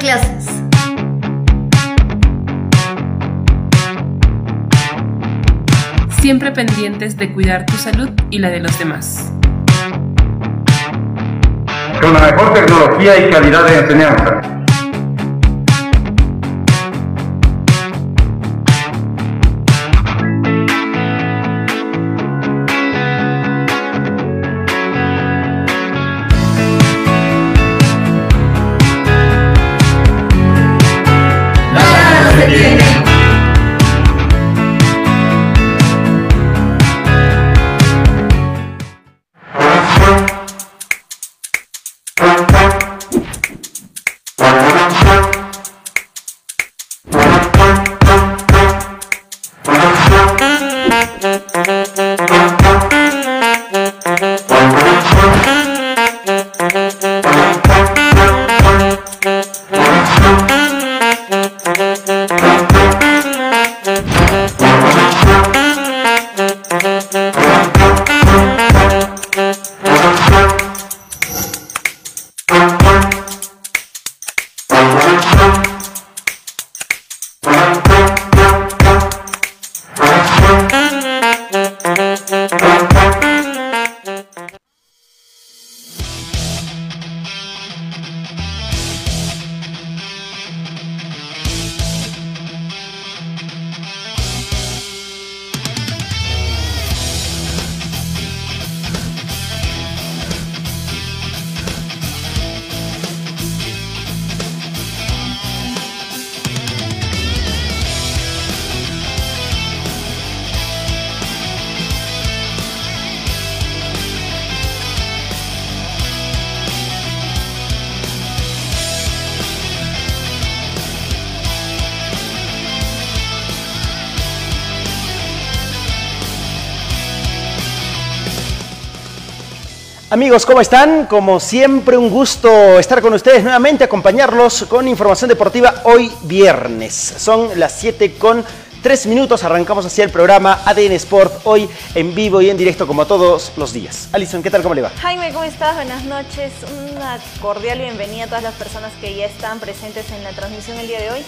clases. Siempre pendientes de cuidar tu salud y la de los demás. Con la mejor tecnología y calidad de enseñanza Amigos, ¿cómo están? Como siempre, un gusto estar con ustedes nuevamente, acompañarlos con información deportiva hoy viernes. Son las 7 con 3 minutos, arrancamos hacia el programa ADN Sport, hoy en vivo y en directo como todos los días. Alison, ¿qué tal? ¿Cómo le va? Jaime, ¿cómo estás? Buenas noches. Una cordial bienvenida a todas las personas que ya están presentes en la transmisión el día de hoy.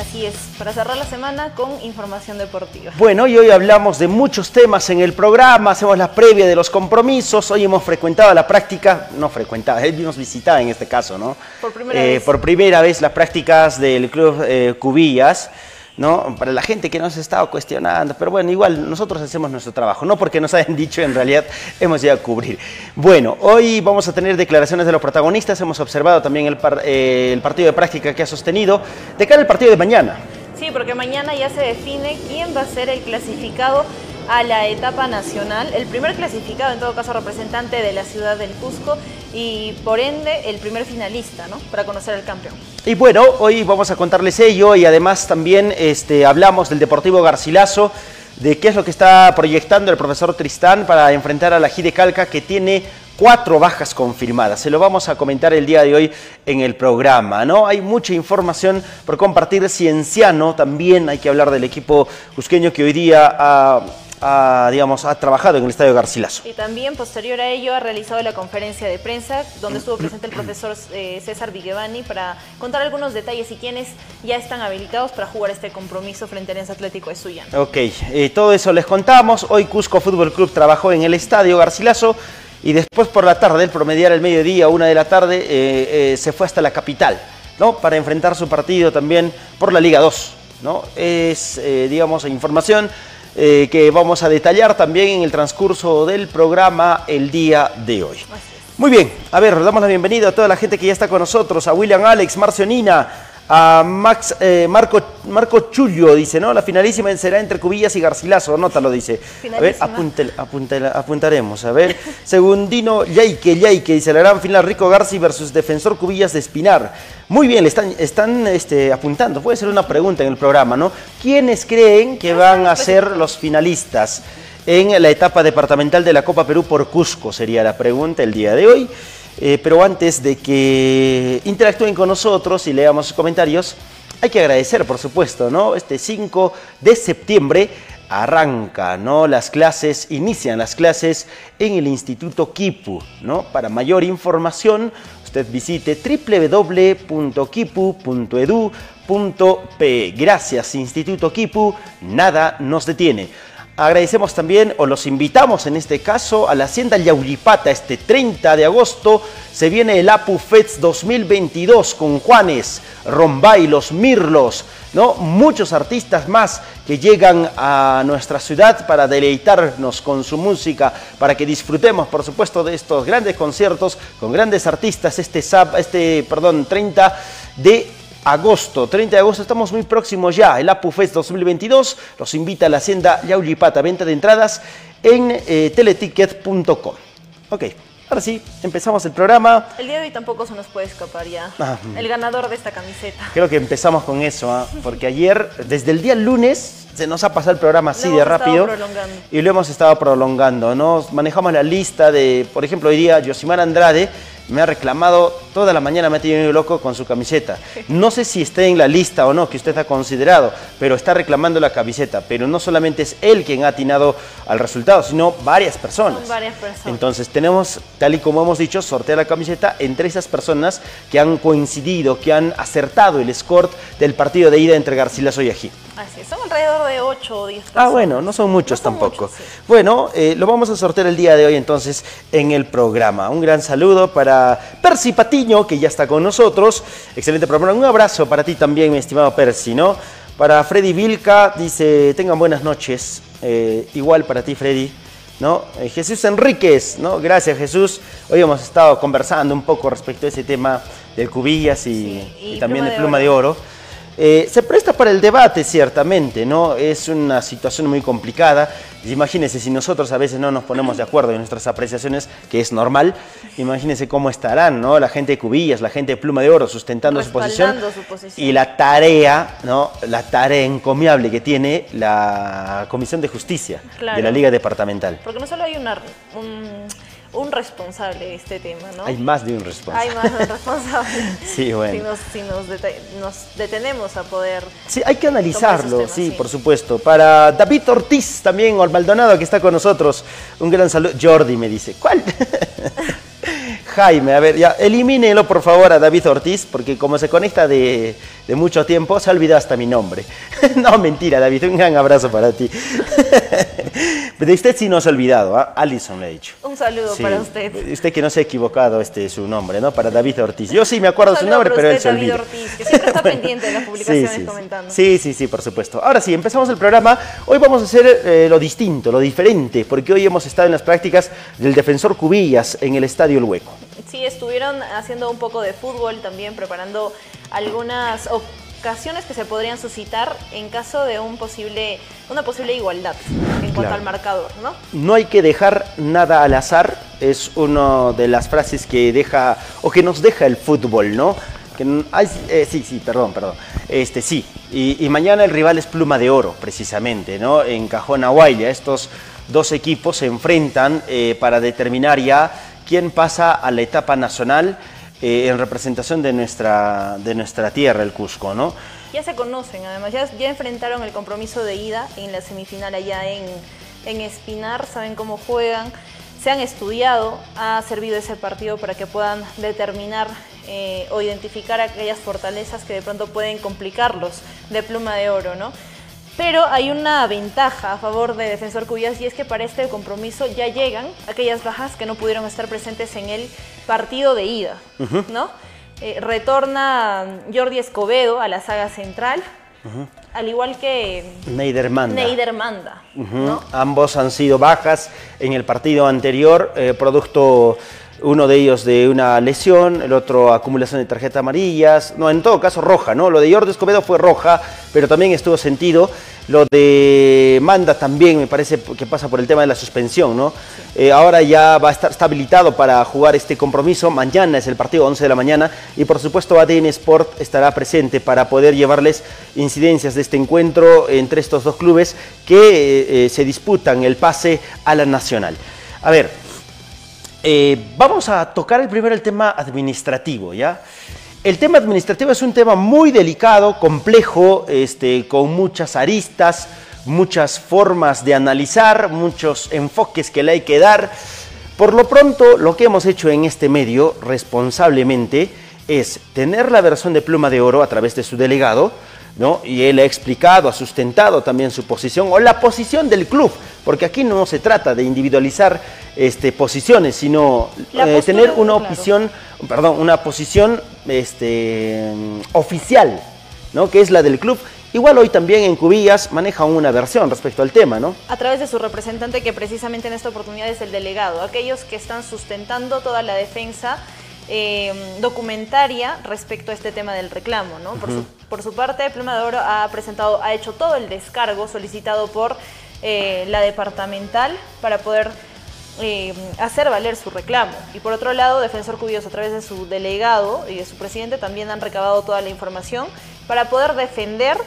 Así es, para cerrar la semana con información deportiva. Bueno, y hoy hablamos de muchos temas en el programa, hacemos la previa de los compromisos, hoy hemos frecuentado la práctica, no frecuentado, hemos visitado en este caso, ¿no? Por primera Eh, vez. Por primera vez las prácticas del Club eh, Cubillas. ¿No? Para la gente que nos ha estado cuestionando, pero bueno, igual nosotros hacemos nuestro trabajo, no porque nos hayan dicho, en realidad hemos llegado a cubrir. Bueno, hoy vamos a tener declaraciones de los protagonistas, hemos observado también el, par- eh, el partido de práctica que ha sostenido, de cara al partido de mañana. Sí, porque mañana ya se define quién va a ser el clasificado a la etapa nacional, el primer clasificado, en todo caso representante de la ciudad del Cusco y por ende el primer finalista, ¿no? Para conocer al campeón. Y bueno, hoy vamos a contarles ello y además también este, hablamos del Deportivo Garcilaso, de qué es lo que está proyectando el profesor Tristán para enfrentar a la Gide Calca que tiene cuatro bajas confirmadas. Se lo vamos a comentar el día de hoy en el programa, ¿no? Hay mucha información por compartir. Cienciano también hay que hablar del equipo cusqueño que hoy día ha, ha, digamos, ha trabajado en el Estadio Garcilaso. Y también posterior a ello ha realizado la conferencia de prensa donde estuvo presente el profesor eh, César Vigevani para contar algunos detalles y quienes ya están habilitados para jugar este compromiso frente al Atlético de Sullana. Ok, eh, todo eso les contamos. Hoy Cusco Fútbol Club trabajó en el estadio Garcilaso y después por la tarde, el promediar el mediodía, una de la tarde, eh, se fue hasta la capital, ¿no? Para enfrentar su partido también por la Liga 2, ¿no? Es, digamos, información eh, que vamos a detallar también en el transcurso del programa el día de hoy. Muy bien, a ver, damos la bienvenida a toda la gente que ya está con nosotros, a William Alex, Marcio Nina, a Max, eh, Marco, Marco Chulio, dice, ¿no? La finalísima será entre Cubillas y Garcilaso, anótalo, dice. A ver, apunte- apunte- apuntaremos, a ver. Segundino Yaique, Yaique, dice, la gran final Rico Garci versus Defensor Cubillas de Espinar. Muy bien, le están, están este, apuntando, puede ser una pregunta en el programa, ¿no? ¿Quiénes creen que van a ser los finalistas en la etapa departamental de la Copa Perú por Cusco? Sería la pregunta el día de hoy. Eh, pero antes de que interactúen con nosotros y leamos sus comentarios, hay que agradecer, por supuesto, ¿no? Este 5 de septiembre arranca, ¿no? Las clases, inician las clases en el Instituto Kipu, ¿no? Para mayor información, usted visite www.kipu.edu.pe. Gracias, Instituto Kipu, nada nos detiene. Agradecemos también, o los invitamos en este caso, a la Hacienda Yaulipata. Este 30 de agosto se viene el Apu Fets 2022 con Juanes, Rombay, Los Mirlos, ¿no? Muchos artistas más que llegan a nuestra ciudad para deleitarnos con su música, para que disfrutemos, por supuesto, de estos grandes conciertos con grandes artistas este, este perdón, 30 de agosto, 30 de agosto, estamos muy próximos ya, el APUFES 2022 los invita a la Hacienda Yaulipata, venta de entradas en eh, teleticket.com. Ok, ahora sí, empezamos el programa. El día de hoy tampoco se nos puede escapar ya ah, el ganador de esta camiseta. Creo que empezamos con eso, ¿ah? porque ayer, desde el día lunes, se nos ha pasado el programa así de rápido y lo hemos estado prolongando, ¿no? Manejamos la lista de, por ejemplo, hoy día Yosimar Andrade me ha reclamado toda la mañana, me ha tenido loco con su camiseta. No sé si está en la lista o no, que usted ha considerado, pero está reclamando la camiseta. Pero no solamente es él quien ha atinado al resultado, sino varias personas. varias personas. Entonces tenemos, tal y como hemos dicho, sortear la camiseta entre esas personas que han coincidido, que han acertado el score del partido de ida entre Garcilaso y Ají. Así son alrededor de 8 o 10 Ah, bueno, no son muchos tampoco. Bueno, eh, lo vamos a sortear el día de hoy entonces en el programa. Un gran saludo para Percy Patiño, que ya está con nosotros. Excelente programa. Un abrazo para ti también, mi estimado Percy, ¿no? Para Freddy Vilca, dice, tengan buenas noches. Eh, igual para ti, Freddy. ¿No? Eh, Jesús Enríquez, ¿no? Gracias Jesús. Hoy hemos estado conversando un poco respecto a ese tema del cubillas y, también de pluma de oro. Eh, se presta para el debate, ciertamente, ¿no? Es una situación muy complicada. Imagínense, si nosotros a veces no nos ponemos de acuerdo en nuestras apreciaciones, que es normal, imagínense cómo estarán, ¿no? La gente de Cubillas, la gente de Pluma de Oro sustentando su posición, Y la tarea, ¿no? La tarea encomiable que tiene la Comisión de Justicia de la Liga Departamental. Porque no solo hay una, un un responsable de este tema, ¿no? Hay más de un responsable. Hay más de un responsable. sí, bueno. Si, nos, detenemos a poder... Sí, hay que analizarlo, sí, por supuesto. Para David Ortiz también, o Maldonado, que está con nosotros, un gran saludo. Jordi me dice, ¿cuál? Jaime, a ver, ya, elimínelo por favor a David Ortiz, porque como se conecta de, mucho tiempo, se ha olvidado hasta mi nombre. no, mentira, David, un gran abrazo para ti. de usted sí no se ha olvidado, ¿ah? Alison le ha dicho. Un saludo para usted. Usted que no se ha equivocado este su nombre, ¿no? Para David Ortiz. Yo sí me acuerdo su nombre, pero él se David Ortiz, que siempre está pendiente de las publicaciones comentando. Sí, sí, sí, por supuesto. Ahora sí, empezamos el programa. Hoy vamos a hacer eh, lo distinto, lo diferente, porque hoy hemos estado en las prácticas del defensor Cubillas en el Estadio El Hueco. Sí, estuvieron haciendo un poco de fútbol también, preparando algunas ocasiones que se podrían suscitar en caso de un posible, una posible igualdad en cuanto al marcador, ¿no? No hay que dejar nada al azar, es una de las frases que deja, o que nos deja el fútbol, ¿no? Que eh, sí, sí, perdón, perdón. Este, sí, y, mañana el rival es Pluma de Oro, precisamente, ¿no? En Cajón Aguaya, estos dos equipos se enfrentan eh, para determinar ya quién pasa a la etapa nacional eh, en representación de nuestra, de nuestra tierra, el Cusco, ¿no? Ya se conocen, además, ya, ya enfrentaron el compromiso de ida en la semifinal allá en, en Espinar, saben cómo juegan, se han estudiado, ha servido ese partido para que puedan determinar eh, o identificar aquellas fortalezas que de pronto pueden complicarlos de pluma de oro, ¿no? Pero hay una ventaja a favor de Defensor Cuyas y es que para este compromiso ya llegan aquellas bajas que no pudieron estar presentes en el partido de ida, ¿no? Eh, retorna Jordi Escobedo a la saga central, al igual que Neider Manda. Ambos han sido bajas en el partido anterior, eh, producto uno de ellos de una lesión, el otro acumulación de tarjetas amarillas, no, en todo caso roja, ¿no? Lo de Jordi Escobedo fue roja, pero también estuvo sentido. Lo de Manda también me parece que pasa por el tema de la suspensión, ¿no? Eh, ahora ya va a estar habilitado para jugar este compromiso. Mañana es el partido 11 de la mañana y por supuesto ADN Sport estará presente para poder llevarles incidencias de este encuentro entre estos dos clubes que eh, eh, se disputan el pase a la nacional. A ver, eh, vamos a tocar el primero el tema administrativo, ¿ya? El tema administrativo es un tema muy delicado, complejo, este, con muchas aristas, muchas formas de analizar, muchos enfoques que le hay que dar. Por lo pronto, lo que hemos hecho en este medio, responsablemente, es tener la versión de Pluma de Oro a través de su delegado, ¿no? Y él ha explicado, ha sustentado también su posición o la posición del club, porque aquí no se trata de individualizar este, posiciones, sino eh, tener una opción, perdón, una posición este, oficial, ¿no? Que es la del club. Igual hoy también en Cubillas maneja una versión respecto al tema, ¿no? A través de su representante, que precisamente en esta oportunidad es el delegado, aquellos que están sustentando toda la defensa eh, documentaria respecto a este tema del reclamo. ¿no? por, su, por, su, parte, Pluma de Oro ha presentado, ha hecho todo el descargo solicitado por eh, la departamental para poder eh, hacer valer su reclamo. Y por otro lado, Defensor Cubillos a través de su delegado y de su presidente también han recabado toda la información para poder defender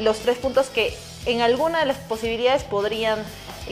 los tres puntos que en alguna de las posibilidades podrían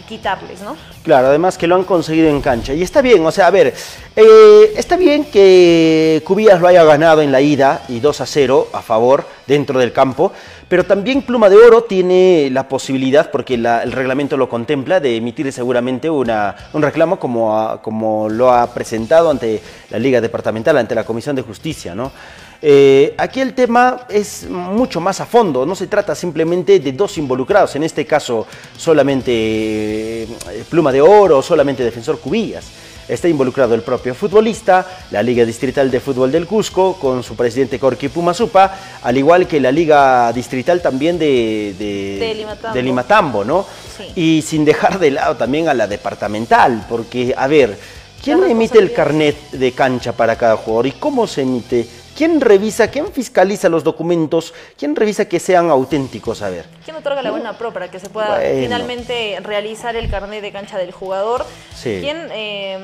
quitarles, ¿no? Claro, además que lo han conseguido en cancha. Y está bien, o sea, a ver, eh, está bien que Cubillas lo haya ganado en la ida y 2 a 0 a favor dentro del campo, pero también Pluma de Oro tiene la posibilidad, porque el reglamento lo contempla, de emitir seguramente una, un reclamo como, como lo ha presentado ante la Liga Departamental, ante la Comisión de Justicia, ¿no? Eh, aquí el tema es mucho más a fondo, no se trata simplemente de dos involucrados, en este caso solamente eh, Pluma de Oro, solamente Defensor Cubillas. Está involucrado el propio futbolista, la Liga Distrital de Fútbol del Cusco, con su presidente Corky Pumasupa, al igual que la Liga Distrital también de, de, Limatambo. ¿no? Y sin dejar de lado también a la departamental, porque, a ver, ¿quién emite el carnet de cancha para cada jugador y cómo se emite? ¿Quién revisa, quién fiscaliza los documentos? ¿Quién revisa que sean auténticos? A ver. ¿Quién otorga la buena pro para que se pueda finalmente realizar el carnet de cancha del jugador? ¿Quién eh,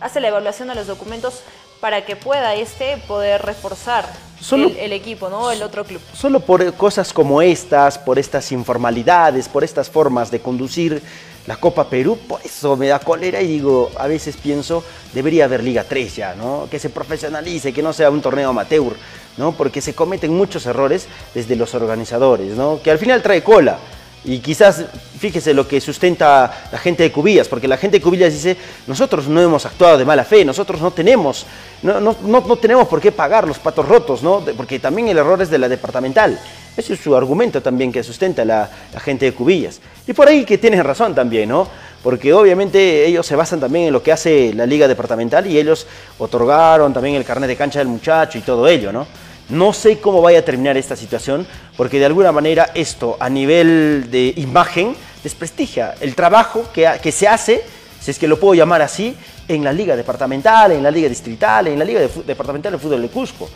hace la evaluación de los documentos para que pueda este poder reforzar el, el, equipo, ¿no? El otro club. Solo por cosas como estas, por estas informalidades, por estas formas de conducir la Copa Perú, por eso me da cólera y digo, a veces pienso, debería haber Liga 3 ya, ¿no? Que se profesionalice, que no sea un torneo amateur, ¿no? Porque se cometen muchos errores desde los organizadores, ¿no? Que al final trae cola. Y quizás, fíjese lo que sustenta la gente de Cubillas, porque la gente de Cubillas dice, nosotros no hemos actuado de mala fe, nosotros no tenemos, no, no, no, tenemos por qué pagar los patos rotos, ¿no? porque también el error es de la departamental. Ese es su argumento también que sustenta la, gente de Cubillas. Y por ahí que tienen razón también, ¿no? Porque obviamente ellos se basan también en lo que hace la liga departamental y ellos otorgaron también el carnet de cancha del muchacho y todo ello, ¿no? No sé cómo vaya a terminar esta situación, porque de alguna manera esto a nivel de imagen desprestigia el trabajo que, se hace, si es que lo puedo llamar así, en la liga departamental, en la liga distrital, en la liga departamental de fútbol de Cusco.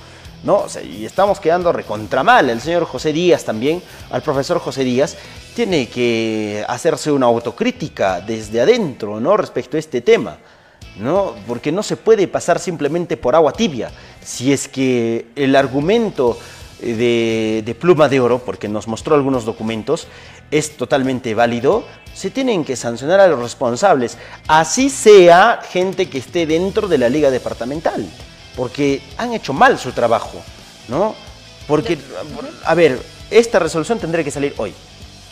¿no? y estamos quedando recontra mal. El señor José Díaz también, al profesor José Díaz, tiene que hacerse una autocrítica desde adentro, ¿no? Respecto a este tema, ¿no? Porque no se puede pasar simplemente por agua tibia. Si es que el argumento de, de pluma de oro, porque nos mostró algunos documentos, es totalmente válido, se tienen que sancionar a los responsables, así sea gente que esté dentro de la liga departamental porque han hecho mal su trabajo, ¿no? Porque, a ver, esta resolución tendría que salir hoy.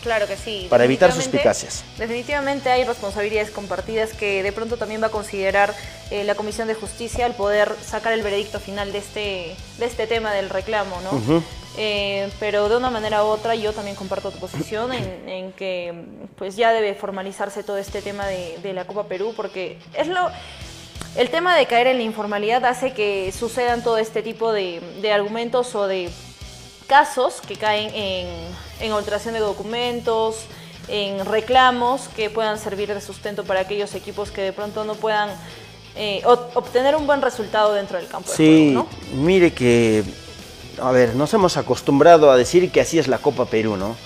Claro que sí. Para evitar suspicacias. Definitivamente hay responsabilidades compartidas que de pronto también va a considerar eh, la Comisión de Justicia al poder sacar el veredicto final de este, de este tema del reclamo, ¿no? Eh, pero de una manera u otra yo también comparto tu posición en, que pues ya debe formalizarse todo este tema de, de la Copa Perú porque es lo el tema de caer en la informalidad hace que sucedan todo este tipo de, argumentos o de casos que caen en, en alteración de documentos, en reclamos que puedan servir de sustento para aquellos equipos que de pronto no puedan eh, obtener un buen resultado dentro del campo. Sí, de juego, mire que, a ver, nos hemos acostumbrado a decir que así es la Copa Perú, ¿no?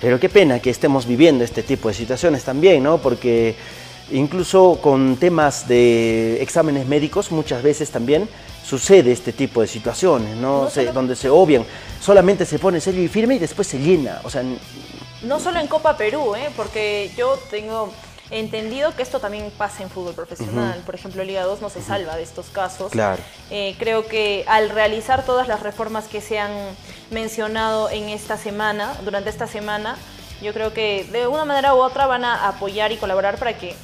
Pero qué pena que estemos viviendo este tipo de situaciones también, ¿no? Porque Incluso con temas de exámenes médicos muchas veces también sucede este tipo de situaciones, ¿no? donde se obvian, solamente se pone serio y firme y después se llena. O sea, no solo en Copa Perú, ¿eh? porque yo tengo entendido que esto también pasa en fútbol profesional. Por ejemplo, Liga 2 no se salva de estos casos. Claro. Eh, creo que al realizar todas las reformas que se han mencionado en esta semana, durante esta semana, yo creo que de una manera u otra van a apoyar y colaborar para que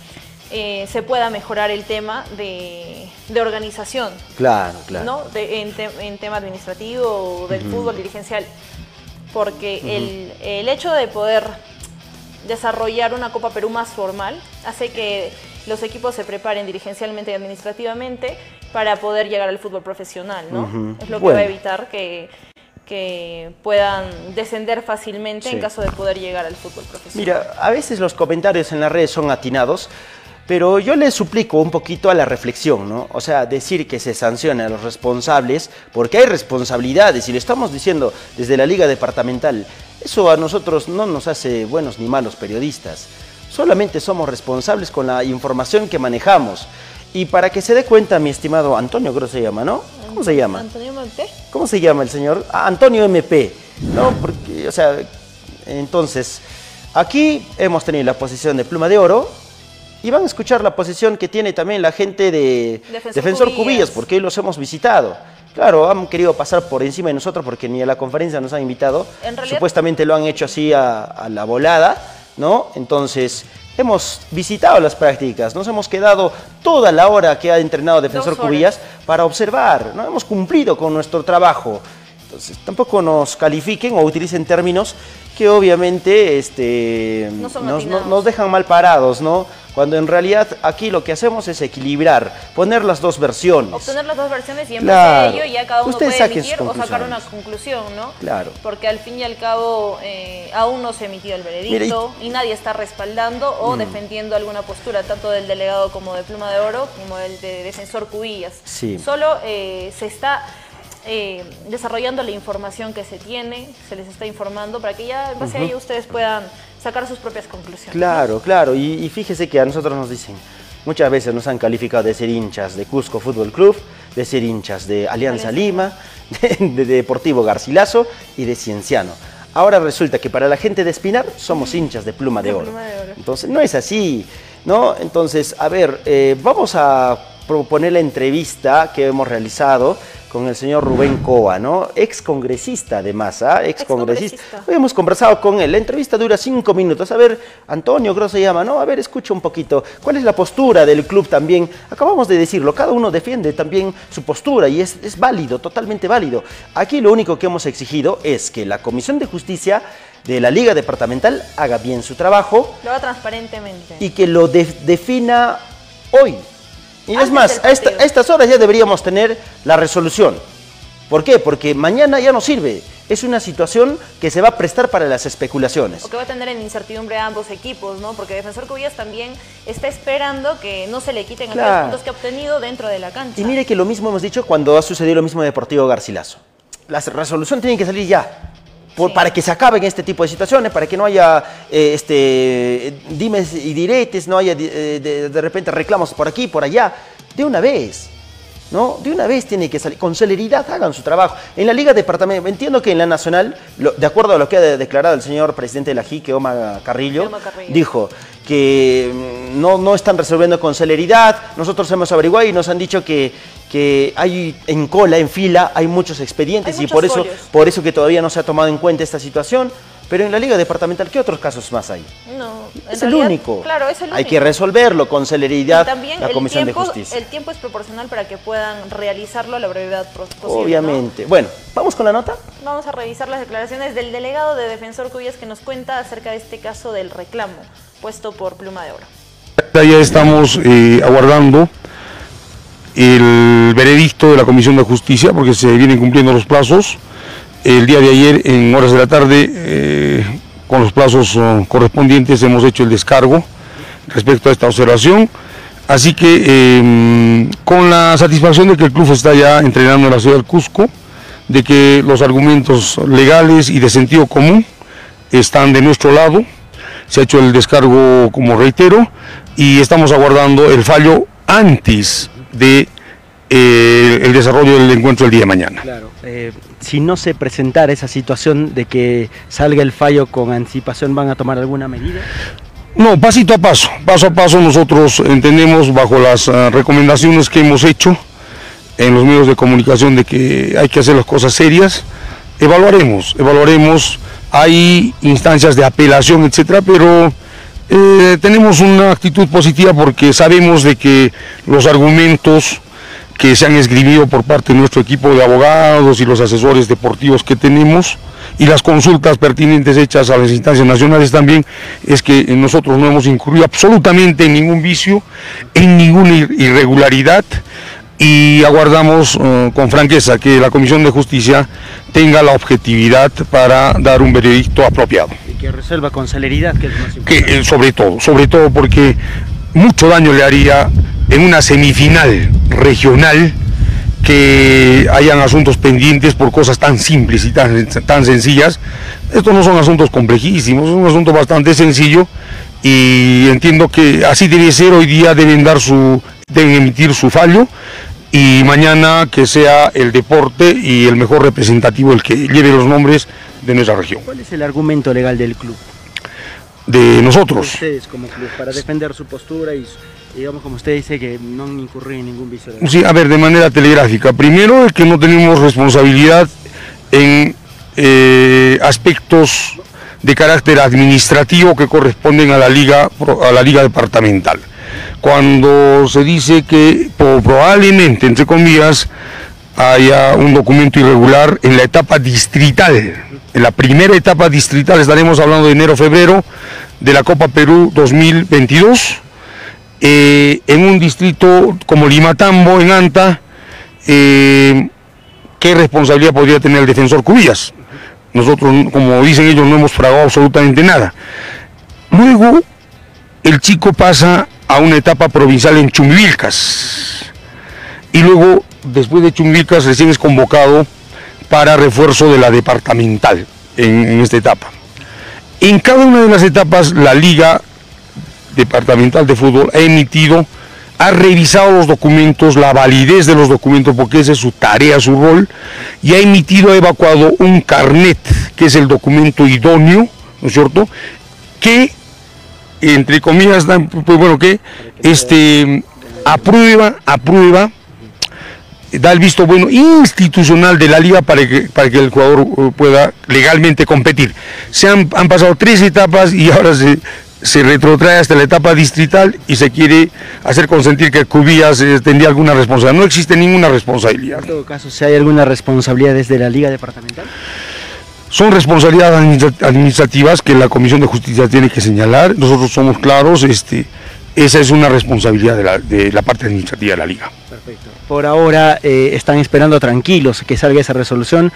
eh, se pueda mejorar el tema de, organización. Claro, claro. ¿no? en, tema administrativo o del fútbol dirigencial. Porque el, el hecho de poder desarrollar una Copa Perú más formal hace que los equipos se preparen dirigencialmente y administrativamente para poder llegar al fútbol profesional, ¿no? Es lo que va a evitar que, que puedan descender fácilmente en caso de poder llegar al fútbol profesional. Mira, a veces los comentarios en las redes son atinados, pero yo les suplico un poquito a la reflexión, ¿no? O sea, decir que se sancione a los responsables, porque hay responsabilidades, y lo estamos diciendo desde la Liga Departamental, eso a nosotros no nos hace buenos ni malos periodistas. Solamente somos responsables con la información que manejamos. Y para que se dé cuenta, mi estimado Antonio, creo que se llama, ¿no? ¿Cómo se llama? Antonio MP. ¿Cómo se llama el señor? Ah, Antonio MP, ¿no? Porque, o sea, entonces, aquí hemos tenido la posición de Pluma de Oro, y van a escuchar la posición que tiene también la gente de Defensor, Cubillas. porque hoy los hemos visitado. Claro, han querido pasar por encima de nosotros porque ni a la conferencia nos han invitado. Supuestamente lo han hecho así a la volada, ¿no? Entonces, hemos visitado las prácticas, nos hemos quedado toda la hora que ha entrenado Defensor Cubillas para observar, ¿no? Hemos cumplido con nuestro trabajo. Entonces, tampoco nos califiquen o utilicen términos que obviamente este, nos, dejan mal parados, ¿no? Cuando en realidad aquí lo que hacemos es equilibrar, poner las dos versiones. Obtener las dos versiones y en base a ello ya cada uno puede emitir o sacar una conclusión, ¿no? Claro. Porque al fin y al cabo eh, aún no se ha emitido el veredicto y, nadie está respaldando o mm. defendiendo alguna postura, tanto del delegado como de Pluma de Oro, como del de defensor Cubillas. Sí. Solo eh, se está eh, desarrollando la información que se tiene, se les está informando para que ya en base a ello ustedes puedan sacar sus propias conclusiones. Claro, claro, y, fíjese que a nosotros nos dicen, muchas veces nos han calificado de ser hinchas de Cusco Fútbol Club, de ser hinchas de Alianza Lima, de, Deportivo Garcilaso y de Cienciano. Ahora resulta que para la gente de Espinar somos hinchas de Pluma de, oro. Entonces, no es así, ¿no? Entonces, a ver, eh, vamos a proponer la entrevista que hemos realizado con el señor Rubén Coa, ¿no? Ex congresista además, ¿ah? Ex congresista. Hoy hemos conversado con él. La entrevista dura cinco minutos. A ver, Antonio creo se llama, ¿no? A ver, escucha un poquito. ¿Cuál es la postura del club también? Acabamos de decirlo, cada uno defiende también su postura y es, es válido, totalmente válido. Aquí lo único que hemos exigido es que la Comisión de Justicia de la Liga Departamental haga bien su trabajo. Lo haga transparentemente. Y que lo defina hoy, y es más, a, estas horas ya deberíamos tener la resolución. ¿Por qué? Porque mañana ya no sirve. Es una situación que se va a prestar para las especulaciones. O que va a tener en incertidumbre a ambos equipos, ¿no? Porque Defensor Cubillas también está esperando que no se le quiten los puntos que ha obtenido dentro de la cancha. Y mire que lo mismo hemos dicho cuando ha sucedido lo mismo en Deportivo Garcilaso. La resolución tiene que salir ya para que se acaben este tipo de situaciones, para que no haya eh, este, dimes y diretes, no haya eh, de, repente reclamos por aquí, por allá, de una vez. ¿no? De una vez tiene que salir, con celeridad hagan su trabajo. En la Liga Departamento, entiendo que en la Nacional, de acuerdo a lo que ha declarado el señor presidente de la JIC, Oma Carrillo, dijo que mm, no, no están resolviendo con celeridad, nosotros hemos averiguado y nos han dicho que, que hay en cola, en fila, hay muchos expedientes y por eso, por eso que todavía no se ha tomado en cuenta esta situación. Pero en la Liga Departamental, ¿qué otros casos más hay? No, es el único. Claro, es el único. Hay que resolverlo con celeridad también la Comisión de Justicia. El tiempo es proporcional para que puedan realizarlo a la brevedad posible. Obviamente. Bueno, ¿vamos con la nota? Vamos a revisar las declaraciones del delegado de Defensor Cuyas que nos cuenta acerca de este caso del reclamo puesto por Pluma de Oro. Ya estamos eh, aguardando el veredicto de la Comisión de Justicia porque se vienen cumpliendo los plazos el día de ayer, en horas de la tarde, eh, con los plazos eh, correspondientes, hemos hecho el descargo respecto a esta observación. Así que em, con la satisfacción de que el club está ya entrenando en la ciudad del Cusco, de que los argumentos legales y de sentido común están de nuestro lado, se ha hecho el descargo, como reitero, y estamos aguardando el fallo antes de eh, el desarrollo del encuentro el día de mañana. Claro, eh, si no se presentara esa situación de que salga el fallo con anticipación, ¿van a tomar alguna medida? No, pasito a paso, paso a paso nosotros entendemos bajo las ah, recomendaciones que hemos hecho en los medios de comunicación de que hay que hacer las cosas serias, evaluaremos, evaluaremos, hay instancias de apelación, etcétera, pero Eh, tenemos una actitud positiva porque sabemos de que los argumentos que se han esgrimido por parte de nuestro equipo de abogados y los asesores deportivos que tenemos y las consultas pertinentes hechas a las instancias nacionales también es que nosotros no hemos incurrido absolutamente en ningún vicio, en ninguna irregularidad y aguardamos uh, con franqueza que la Comisión de Justicia tenga la objetividad para dar un veredicto apropiado. Que resuelva con celeridad, que es más importante. Que, eh, sobre todo, sobre todo porque mucho daño le haría en una semifinal regional que hayan asuntos pendientes por cosas tan simples y tan, tan sencillas. Estos no son asuntos complejísimos, es un asunto bastante sencillo y entiendo que así debe ser, hoy día deben dar su, deben emitir su fallo y mañana que sea el deporte y el mejor representativo el que lleve los nombres de nuestra región. ¿Cuál es el argumento legal del club? De nosotros. ustedes como club, para defender su postura y digamos como usted dice que no han incurrido en ningún vicio. Sí, a ver, de manera telegráfica. Primero es que no tenemos responsabilidad en eh, aspectos de carácter administrativo que corresponden a la liga, a la liga departamental cuando se dice que probablemente, entre comillas, haya un documento irregular en la etapa distrital. En la primera etapa distrital estaremos hablando de enero-febrero de la Copa Perú 2022. Eh, en un distrito como Limatambo, en Anta, eh, ¿qué responsabilidad podría tener el defensor Cubillas? Nosotros, como dicen ellos, no hemos fragado absolutamente nada. Luego, el chico pasa a una etapa provincial en Chumbilcas. Y luego, después de Chumbilcas, recién es convocado para refuerzo de la departamental en, esta etapa. En cada una de las etapas, la Liga Departamental de Fútbol ha emitido, ha revisado los documentos, la validez de los documentos, porque esa es su tarea, su rol, y ha emitido, ha evacuado un carnet, que es el documento idóneo, ¿no es cierto?, que entre comillas, pues bueno, que este, aprueba, aprueba, da el visto bueno institucional de la liga para que, para que el jugador uh, pueda legalmente competir. Se han, pasado tres etapas y ahora se, se retrotrae hasta la etapa distrital y se quiere hacer consentir que Cubillas eh, tendría alguna responsabilidad. No existe ninguna responsabilidad. En todo caso, si hay alguna responsabilidad desde la liga departamental son responsabilidades administrativas que la Comisión de Justicia tiene que señalar. Nosotros somos claros, este, esa es una responsabilidad de la, de la parte administrativa de la liga. Perfecto. Por ahora eh, están esperando tranquilos que salga esa resolución.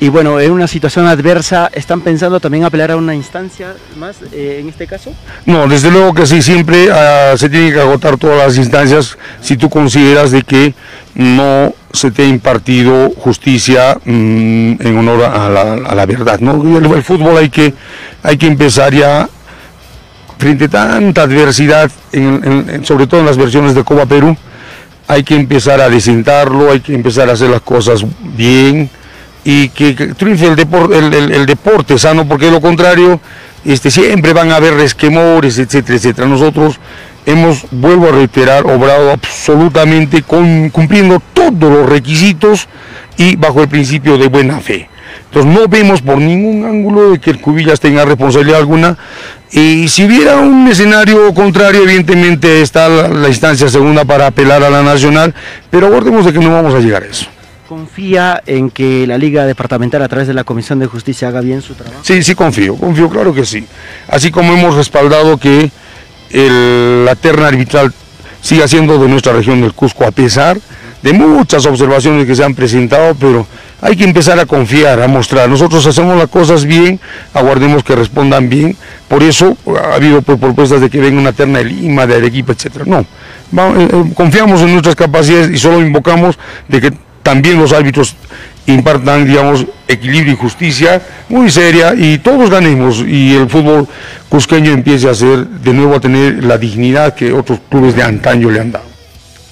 Y bueno, en una situación adversa, ¿están pensando también apelar a una instancia más eh, en este caso? No, desde luego que sí, siempre uh, se tienen que agotar todas las instancias si tú consideras de que no se te ha impartido justicia mmm, en honor a la, a la verdad. ¿no? El, el, fútbol hay que, hay que empezar ya, frente a tanta adversidad, sobre todo en las versiones de Copa Perú, hay que empezar a desentarlo, hay que empezar a hacer las cosas bien y que, triunfe el, depor, el, el, el, deporte sano, porque de lo contrario este, siempre van a haber resquemores, etcétera, etcétera. Nosotros hemos, vuelvo a reiterar, obrado absolutamente cumpliendo todos los requisitos y bajo el principio de buena fe. Entonces no vemos por ningún ángulo de que el Cubillas tenga responsabilidad alguna. Y si hubiera un escenario contrario, evidentemente está la, la instancia segunda para apelar a la nacional, pero aguardemos de que no vamos a llegar a eso. ¿Confía en que la Liga Departamental a través de la Comisión de Justicia haga bien su trabajo? Sí, sí confío, confío, claro que sí. Así como hemos respaldado que el, la terna arbitral siga siendo de nuestra región del Cusco, a pesar de muchas observaciones que se han presentado, pero hay que empezar a confiar, a mostrar. Nosotros hacemos las cosas bien, aguardemos que respondan bien. Por eso ha habido pues, propuestas de que venga una terna de Lima, de Arequipa, etcétera. No, eh, eh, confiamos en nuestras capacidades y solo invocamos de que también los árbitros impartan, digamos, equilibrio y justicia muy seria y todos ganemos y el fútbol cusqueño empiece a ser, de nuevo a tener la dignidad que otros clubes de antaño le han dado.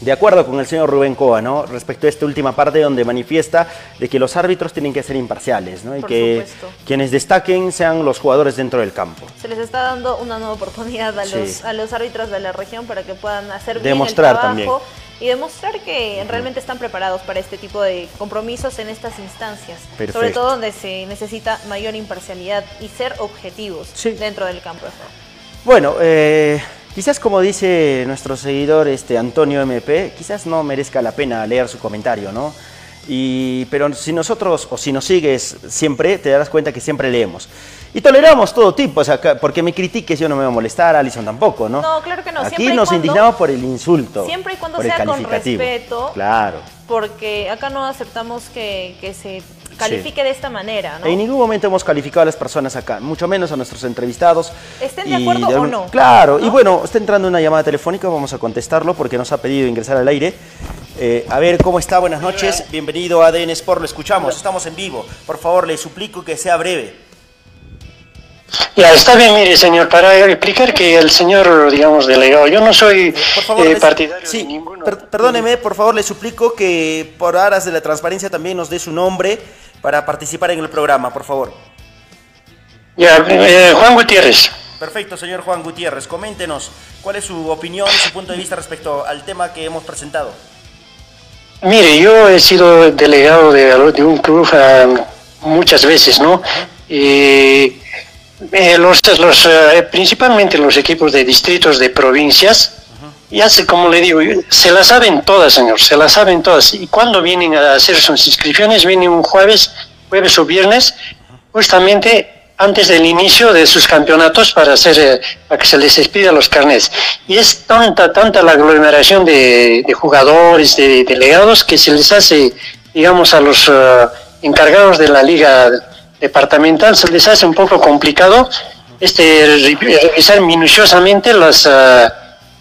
De acuerdo con el señor Rubén Coa, ¿no? Respecto a esta última parte donde manifiesta de que los árbitros tienen que ser imparciales, ¿no? Y Por que supuesto. quienes destaquen sean los jugadores dentro del campo. Se les está dando una nueva oportunidad a Sí. los, a los árbitros de la región para que puedan hacer Demostrar bien el también. trabajo y demostrar que realmente están preparados para este tipo de compromisos en estas instancias. Perfecto. Sobre todo donde se necesita mayor imparcialidad y ser objetivos Sí. dentro del campo. Bueno, eh, quizás como dice nuestro seguidor este, Antonio MP, quizás no merezca la pena leer su comentario, ¿no? Y, pero si nosotros, o si nos sigues siempre, te darás cuenta que siempre leemos. Y toleramos todo tipo, o sea, porque me critiques yo no me voy a molestar, Alison tampoco, ¿no? No, claro que no, Aquí nos cuando- indignamos por el insulto. Siempre y cuando por el sea con respeto. Claro. Porque acá no aceptamos que, que se califique de esta manera, ¿no? En ningún momento hemos calificado a las personas acá, mucho menos a nuestros entrevistados. Estén de Y acuerdo o algún- no, Claro, y ¿no? bueno, está entrando una llamada telefónica, vamos a contestarlo porque nos ha pedido ingresar al aire. Eh, a ver, ¿cómo está? Buenas noches, bienvenido a ADN Sport, lo escuchamos, estamos en vivo. Por favor, le suplico que sea breve. Ya, está bien, mire, señor, para explicar que el señor, digamos, delegado, yo no soy favor, eh, partidario sí, de ninguno. per- perdóneme, por favor, le suplico que por aras de la transparencia también nos dé su nombre para participar en el programa, por favor. Ya, eh, Juan Gutiérrez. Perfecto, señor Juan Gutiérrez. Coméntenos cuál es su opinión y su punto de vista respecto al tema que hemos presentado. Mire, yo he sido delegado de, de un club ah, muchas veces, ¿no? Y eh, los, los, eh, principalmente los equipos de distritos de provincias, ya sé, como le digo, se las saben todas, señor, se las saben todas. Y cuando vienen a hacer sus inscripciones, vienen un jueves, jueves o viernes, justamente antes del inicio de sus campeonatos para hacer eh, para que se les expida los carnets. Y es tanta, tanta la aglomeración de, de jugadores, de delegados, que se les hace, digamos, a los eh, encargados de la liga departamental, se les hace un poco complicado este re- revisar minuciosamente las, eh,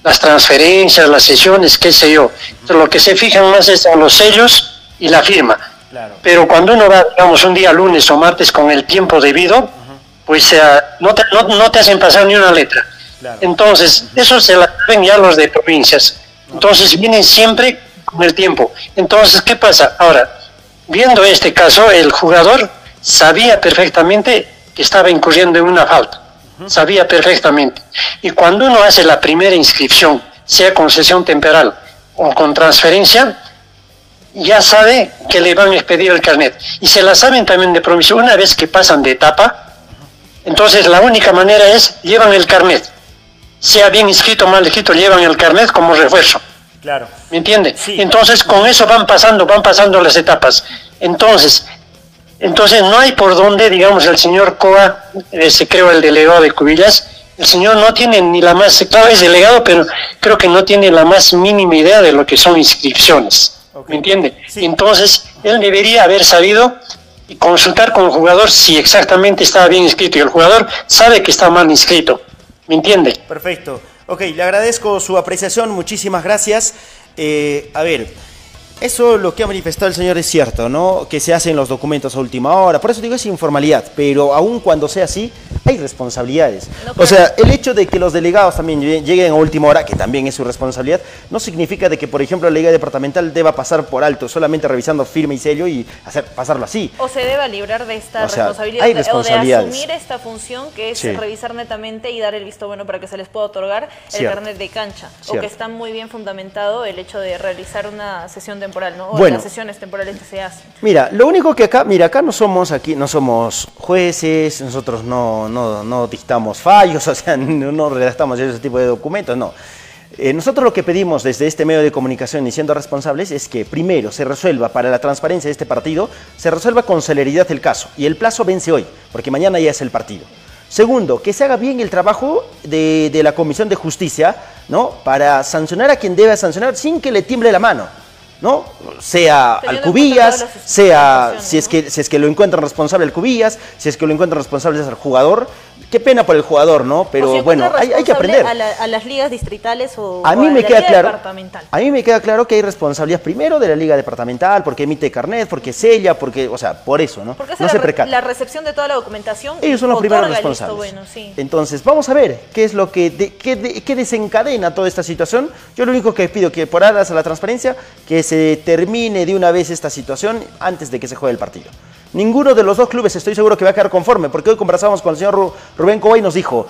las transferencias, las sesiones, qué sé yo. Entonces, lo que se fijan más es en los sellos y la firma. Claro. Pero cuando uno va, digamos, un día lunes o martes con el tiempo debido, pues eh, no, te, no, no te hacen pasar ni una letra. Claro. Entonces, eso se la saben ya los de provincias. Entonces, vienen siempre con el tiempo. Entonces, ¿qué pasa? Ahora, viendo este caso, el jugador sabía perfectamente que estaba incurriendo en una falta. Sabía perfectamente. Y cuando uno hace la primera inscripción, sea con sesión temporal o con transferencia, ya sabe que le van a expedir el carnet. Y se la saben también de provincia. Una vez que pasan de etapa, entonces la única manera es llevan el carnet. Sea bien inscrito o mal inscrito, llevan el carnet como refuerzo. Claro. ¿Me entiende? Sí. Entonces con eso van pasando, van pasando las etapas. Entonces, entonces no hay por dónde, digamos, el señor Coa, ese creo el delegado de Cubillas, el señor no tiene ni la más, claro, es delegado, pero creo que no tiene la más mínima idea de lo que son inscripciones. Ok. ¿Me entiende? Sí. Entonces, él debería haber sabido y consultar con el jugador si exactamente estaba bien inscrito y el jugador sabe que está mal inscrito. ¿Me entiende? Perfecto. Ok, le agradezco su apreciación, muchísimas gracias. Eh, a ver, eso lo que ha manifestado el señor es cierto, ¿no? Que se hacen los documentos a última hora. Por eso digo es informalidad, pero aun cuando sea así, hay responsabilidades. No, o sea, el hecho de que los delegados también lleguen- a última hora, que también es su responsabilidad, no significa de que, por ejemplo, la Liga Departamental deba pasar por alto, solamente revisando firma y sello y hacer, pasarlo así. O se deba librar de esta O sea, responsabilidad hay de- o de responsabilidades. asumir esta función que es Sí. revisar netamente y dar el visto bueno para que se les pueda otorgar el carnet de cancha. O que está muy bien fundamentado el hecho de realizar una sesión temporal, ¿no? O Bueno. las sesiones temporales que se hacen. Mira, lo único que acá, mira, acá no somos aquí, no somos jueces, nosotros no, no, no dictamos fallos, o sea, no, no redactamos ese tipo de documentos, no. Eh, nosotros lo que pedimos desde este medio de comunicación y siendo responsables es que primero se resuelva para la transparencia de este partido, se resuelva con celeridad el caso y el plazo vence hoy, porque mañana ya es el partido. Segundo, que se haga bien el trabajo de, de la Comisión de Justicia, ¿no? Para sancionar a quien debe sancionar sin que le tiemble la mano, ¿no? Sea Teniendo al en cuenta Cubillas, todas las sea si es ¿no? que si es que lo encuentran responsable el Cubillas, si es que lo encuentran responsable es el jugador. Qué pena por el jugador, ¿no? Pero si bueno, hay, hay que aprender. A, la- a las ligas distritales o, A o mí me la queda liga claro. departamental. A mí me queda claro que hay responsabilidad primero de la liga departamental, porque emite carnet, porque sella, porque, o sea, por eso, ¿no? Porque no se la, la recepción de toda la documentación. Ellos son los primeros responsables. bueno, sí. Entonces, vamos a ver qué es lo que, de- qué, de- qué desencadena toda esta situación. Yo lo único que pido que por aras a la transparencia, que se termine de una vez esta situación antes de que se juegue el partido. Ninguno de los dos clubes estoy seguro que va a quedar conforme, porque hoy conversábamos con el señor Ru- Rubén Cobay y nos dijo,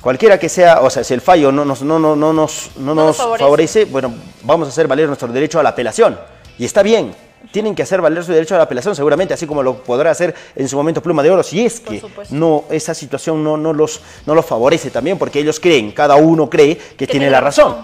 cualquiera que sea, o sea, si el fallo no nos, no, no, no nos, no No nos favorece, bueno, vamos a hacer valer nuestro derecho a la apelación. Y está bien, tienen que hacer valer su derecho a la apelación seguramente, así como lo podrá hacer en su momento Pluma de Oro, si es que no esa situación no, no, los, no los favorece también, porque ellos creen, cada uno cree que, tiene, la razón.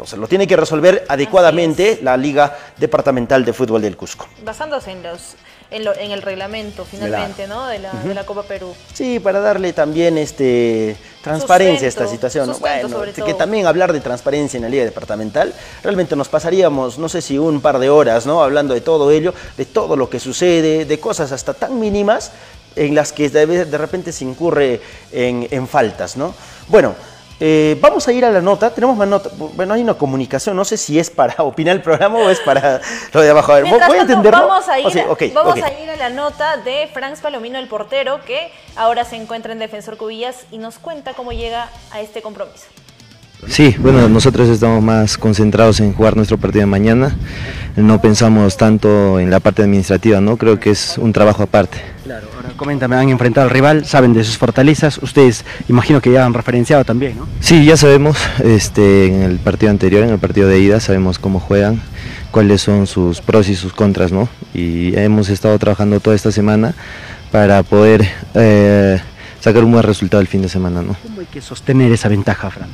Entonces lo tiene que resolver adecuadamente la Liga Departamental de Fútbol del Cusco. Basándose en los en, el reglamento finalmente, ¿no? De la, de la, Copa Perú. Sí, para darle también este transparencia a esta situación. Bueno, que también hablar de transparencia en la Liga Departamental, realmente nos pasaríamos, no sé si un par de horas, ¿no? Hablando de todo ello, de todo lo que sucede, de cosas hasta tan mínimas en las que de, de repente se incurre en, en faltas, ¿no? Bueno, eh, vamos a ir a la nota, tenemos más nota, bueno, hay una comunicación, no sé si es para opinar el programa o es para lo de abajo. A ver, voy a entenderlo. Vamos, a ir, vamos a ir a la nota de Franz Palomino, el portero, que ahora se encuentra en Defensor Cubillas y nos cuenta cómo llega a este compromiso. Sí, bueno, nosotros estamos más concentrados en jugar nuestro partido de mañana, no pensamos tanto en la parte administrativa, ¿no? Creo que es un trabajo aparte. Claro, ahora coméntame, han enfrentado al rival, saben de sus fortalezas, ustedes imagino que ya han referenciado también, ¿no? Sí, ya sabemos, este, en el partido anterior, en el partido de ida, sabemos cómo juegan, cuáles son sus pros y sus contras, ¿no? Y hemos estado trabajando toda esta semana para poder... Eh, sacar un buen resultado el fin de semana. ¿no? ¿Cómo hay que sostener esa ventaja, Fran?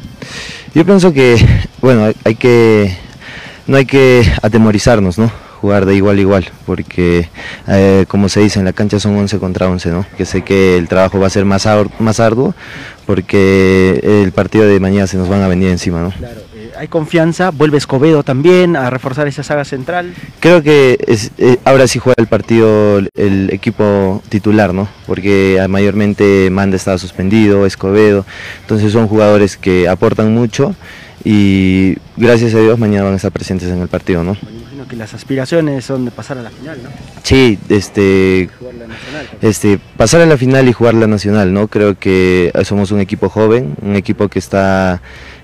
Yo pienso que, bueno, hay que, no hay que atemorizarnos, ¿no? jugar de igual a igual, porque eh, como se dice en la cancha son 11 contra 11, ¿no? que sé que el trabajo va a ser más, más arduo, porque el partido de mañana se nos van a venir encima. ¿no? Claro hay confianza, vuelve Escobedo también a reforzar esa saga central. Creo que eh, ahora sí juega el partido el equipo titular, ¿no? Porque mayormente Manda estaba suspendido, Escobedo, entonces son jugadores que aportan mucho y gracias a Dios mañana van a estar presentes en el partido, ¿no? Me imagino que las aspiraciones son de pasar a la final, ¿no? Sí, este, este, pasar a la final y jugar la nacional, ¿no? Creo que somos un equipo joven, un equipo que está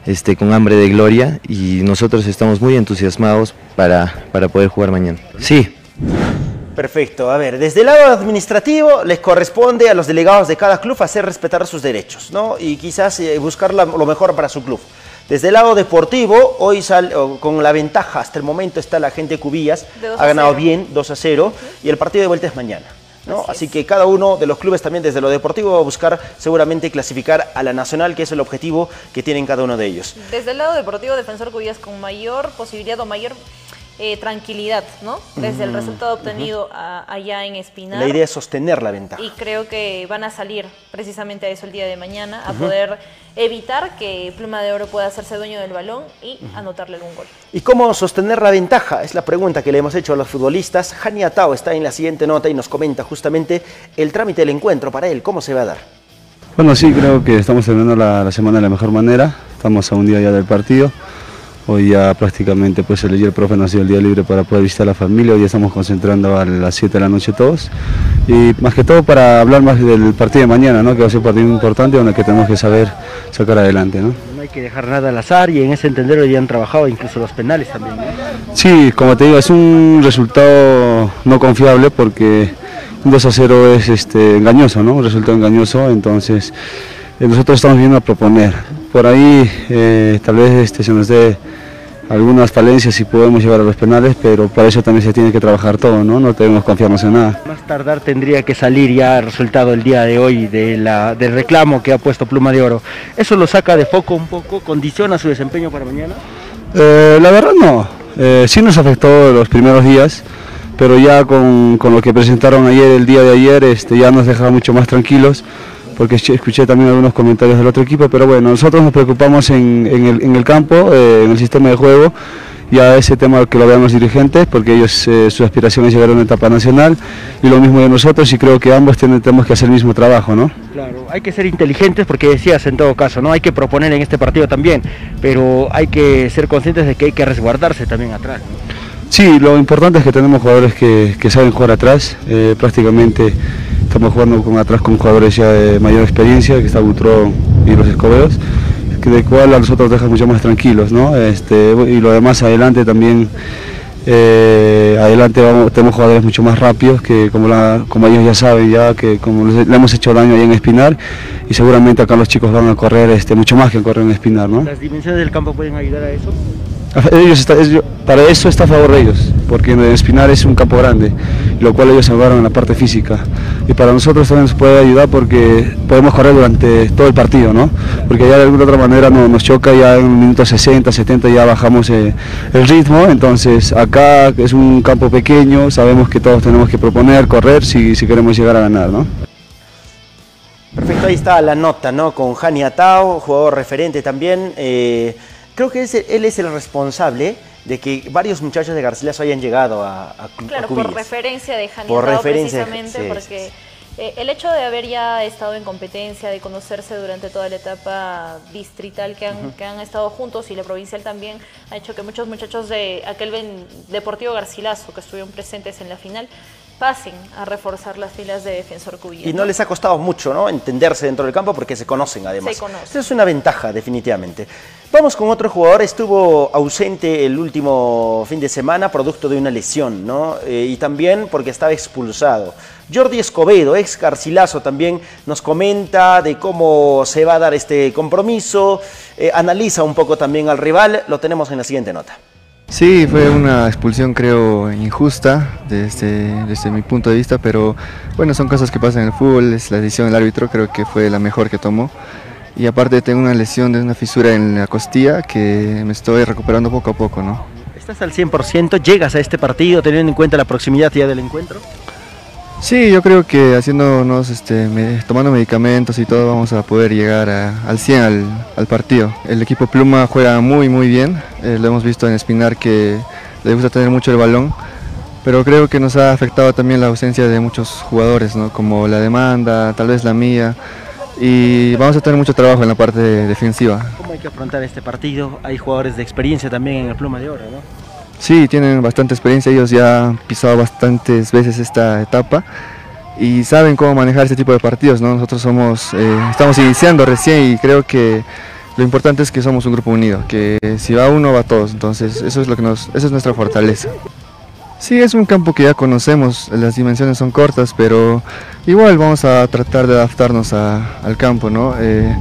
este, con hambre de gloria y nosotros estamos muy entusiasmados para, para poder jugar mañana. Sí. Perfecto. A ver, desde el lado administrativo les corresponde a los delegados de cada club hacer respetar sus derechos, ¿no? Y quizás eh, buscar lo mejor para su club. Desde el lado deportivo, hoy sale con la ventaja, hasta el momento está la gente Cubillas, ha ganado bien 2 a 0 y el partido de vuelta es mañana. Así, que cada uno de los clubes también desde lo deportivo va a buscar seguramente clasificar a la nacional, que es el objetivo que tienen cada uno de ellos. Desde el lado deportivo, Defensor Cubillas con mayor posibilidad o mayor eh, tranquilidad, ¿no? Desde el resultado obtenido allá en Espinar. La idea es sostener la ventaja. Y creo que van a salir precisamente a eso el día de mañana, a poder evitar que Pluma de Oro pueda hacerse dueño del balón y anotarle algún gol. ¿Y cómo sostener la ventaja? Es la pregunta que le hemos hecho a los futbolistas. Jani Atao está en la siguiente nota y nos comenta justamente el trámite del encuentro para él, cómo se va a dar. Bueno, sí, creo que estamos terminando la, la semana de la mejor manera. Estamos a un día ya del partido. Hoy ya prácticamente pues el el profe nos dio el día libre para poder visitar a la familia, hoy ya estamos concentrando a las 7 de la noche todos y más que todo para hablar más del partido de mañana, ¿no? que va a ser un partido importante donde que tenemos que saber sacar adelante. ¿no? no hay que dejar nada al azar y en ese entender hoy han trabajado incluso los penales también. Sí, como te digo, es un resultado no confiable porque un 2 a 0 es este, engañoso, ¿no? un resultado engañoso, entonces eh, nosotros estamos viendo a proponer. Por ahí eh, tal vez este, se nos dé algunas falencias y podemos llevar a los penales, pero para eso también se tiene que trabajar todo, ¿no? No debemos confiarnos en nada. Más tardar tendría que salir ya el resultado el día de hoy de la, del reclamo que ha puesto Pluma de Oro. ¿Eso lo saca de foco un poco? ¿Condiciona su desempeño para mañana? Eh, la verdad no. sí nos afectó los primeros días, pero ya con, con, lo que presentaron ayer, el día de ayer, este, ya nos dejaba mucho más tranquilos porque escuché también algunos comentarios del otro equipo, pero bueno, nosotros nos preocupamos en, el, campo, eh, en el sistema de juego, y a ese tema que lo vean los dirigentes, porque ellos eh, su aspiración es llegar a una etapa nacional, y lo mismo de nosotros, y creo que ambos tenemos que hacer el mismo trabajo, ¿no? Claro, hay que ser inteligentes, porque decías en todo caso, ¿no? Hay que proponer en este partido también, pero hay que ser conscientes de que hay que resguardarse también atrás. Sí, lo importante es que tenemos jugadores que, saben jugar atrás, eh, prácticamente Estamos jugando con, atrás con jugadores ya de mayor experiencia, que está Butrón y los Escobedos, que de cual a nosotros deja mucho más tranquilos, ¿no? Este, y lo demás adelante también, eh, adelante vamos, tenemos jugadores mucho más rápidos, que como, la, como ellos ya saben, ya que como le hemos hecho daño ahí en Espinar, y seguramente acá los chicos van a correr este, mucho más que correr en Espinar, ¿no? ¿Las dimensiones del campo pueden ayudar a eso? Ellos para eso está a favor de ellos, porque en Espinar es un campo grande, lo cual ellos salvaron en la parte física. Y para nosotros también nos puede ayudar porque podemos correr durante todo el partido, ¿no? Porque ya de alguna otra manera no- nos choca, ya en un minuto 60, 70 ya bajamos eh, el ritmo, entonces acá es un campo pequeño, sabemos que todos tenemos que proponer, correr si, si queremos llegar a ganar, ¿no? Perfecto, ahí está la nota, ¿no? Con Jani Atao, jugador referente también. eh, creo que es- él es el responsable de que varios muchachos de Garcilaso hayan llegado a, a, Claro, por referencia de Jani Por referencia, precisamente, sí, porque eh, el hecho de haber ya estado en competencia, de conocerse durante toda la etapa distrital que han, que han estado juntos y la provincial también, ha hecho que muchos muchachos de aquel Ben- Deportivo Garcilaso que estuvieron presentes en la final pasen a reforzar las filas de Defensor Cubillas. Y no les ha costado mucho, ¿no? Entenderse dentro del campo porque se conocen además. Se conocen. Esa es una ventaja, definitivamente. Vamos con otro jugador. Estuvo ausente el último fin de semana, producto de una lesión, ¿no? Eh, y también porque estaba expulsado. Jordi Escobedo, ex Garcilaso, también nos comenta de cómo se va a dar este compromiso. eh, analiza un poco también al rival. Lo tenemos en la siguiente nota. Sí, fue una expulsión creo injusta desde, desde mi punto de vista, pero bueno, son cosas que pasan en el fútbol, es la decisión del árbitro, creo que fue la mejor que tomó. Y aparte tengo una lesión de una fisura en la costilla que me estoy recuperando poco a poco, ¿no? ¿Estás al 100%? ¿Llegas a este partido teniendo en cuenta la proximidad ya del encuentro? Sí, yo creo que haciéndonos, este, me- tomando medicamentos y todo, vamos a poder llegar a- al 100 al, al partido. El equipo Pluma juega muy, muy bien. eh, lo hemos visto en Espinar que le gusta tener mucho el balón. Pero creo que nos ha afectado también la ausencia de muchos jugadores, ¿no? como la demanda, tal vez la mía. Y vamos a tener mucho trabajo en la parte defensiva. ¿Cómo hay que afrontar este partido? Hay jugadores de experiencia también en el Pluma de Oro, ¿no? Sí, tienen bastante experiencia, ellos ya han pisado bastantes veces esta etapa y saben cómo manejar este tipo de partidos, ¿no? Nosotros somos, eh, estamos iniciando recién y creo que lo importante es que somos un grupo unido, que si va uno va todos, entonces eso es lo que nos, esa es nuestra fortaleza. Sí, es un campo que ya conocemos, las dimensiones son cortas, pero igual vamos a tratar de adaptarnos al campo, ¿no? Eh,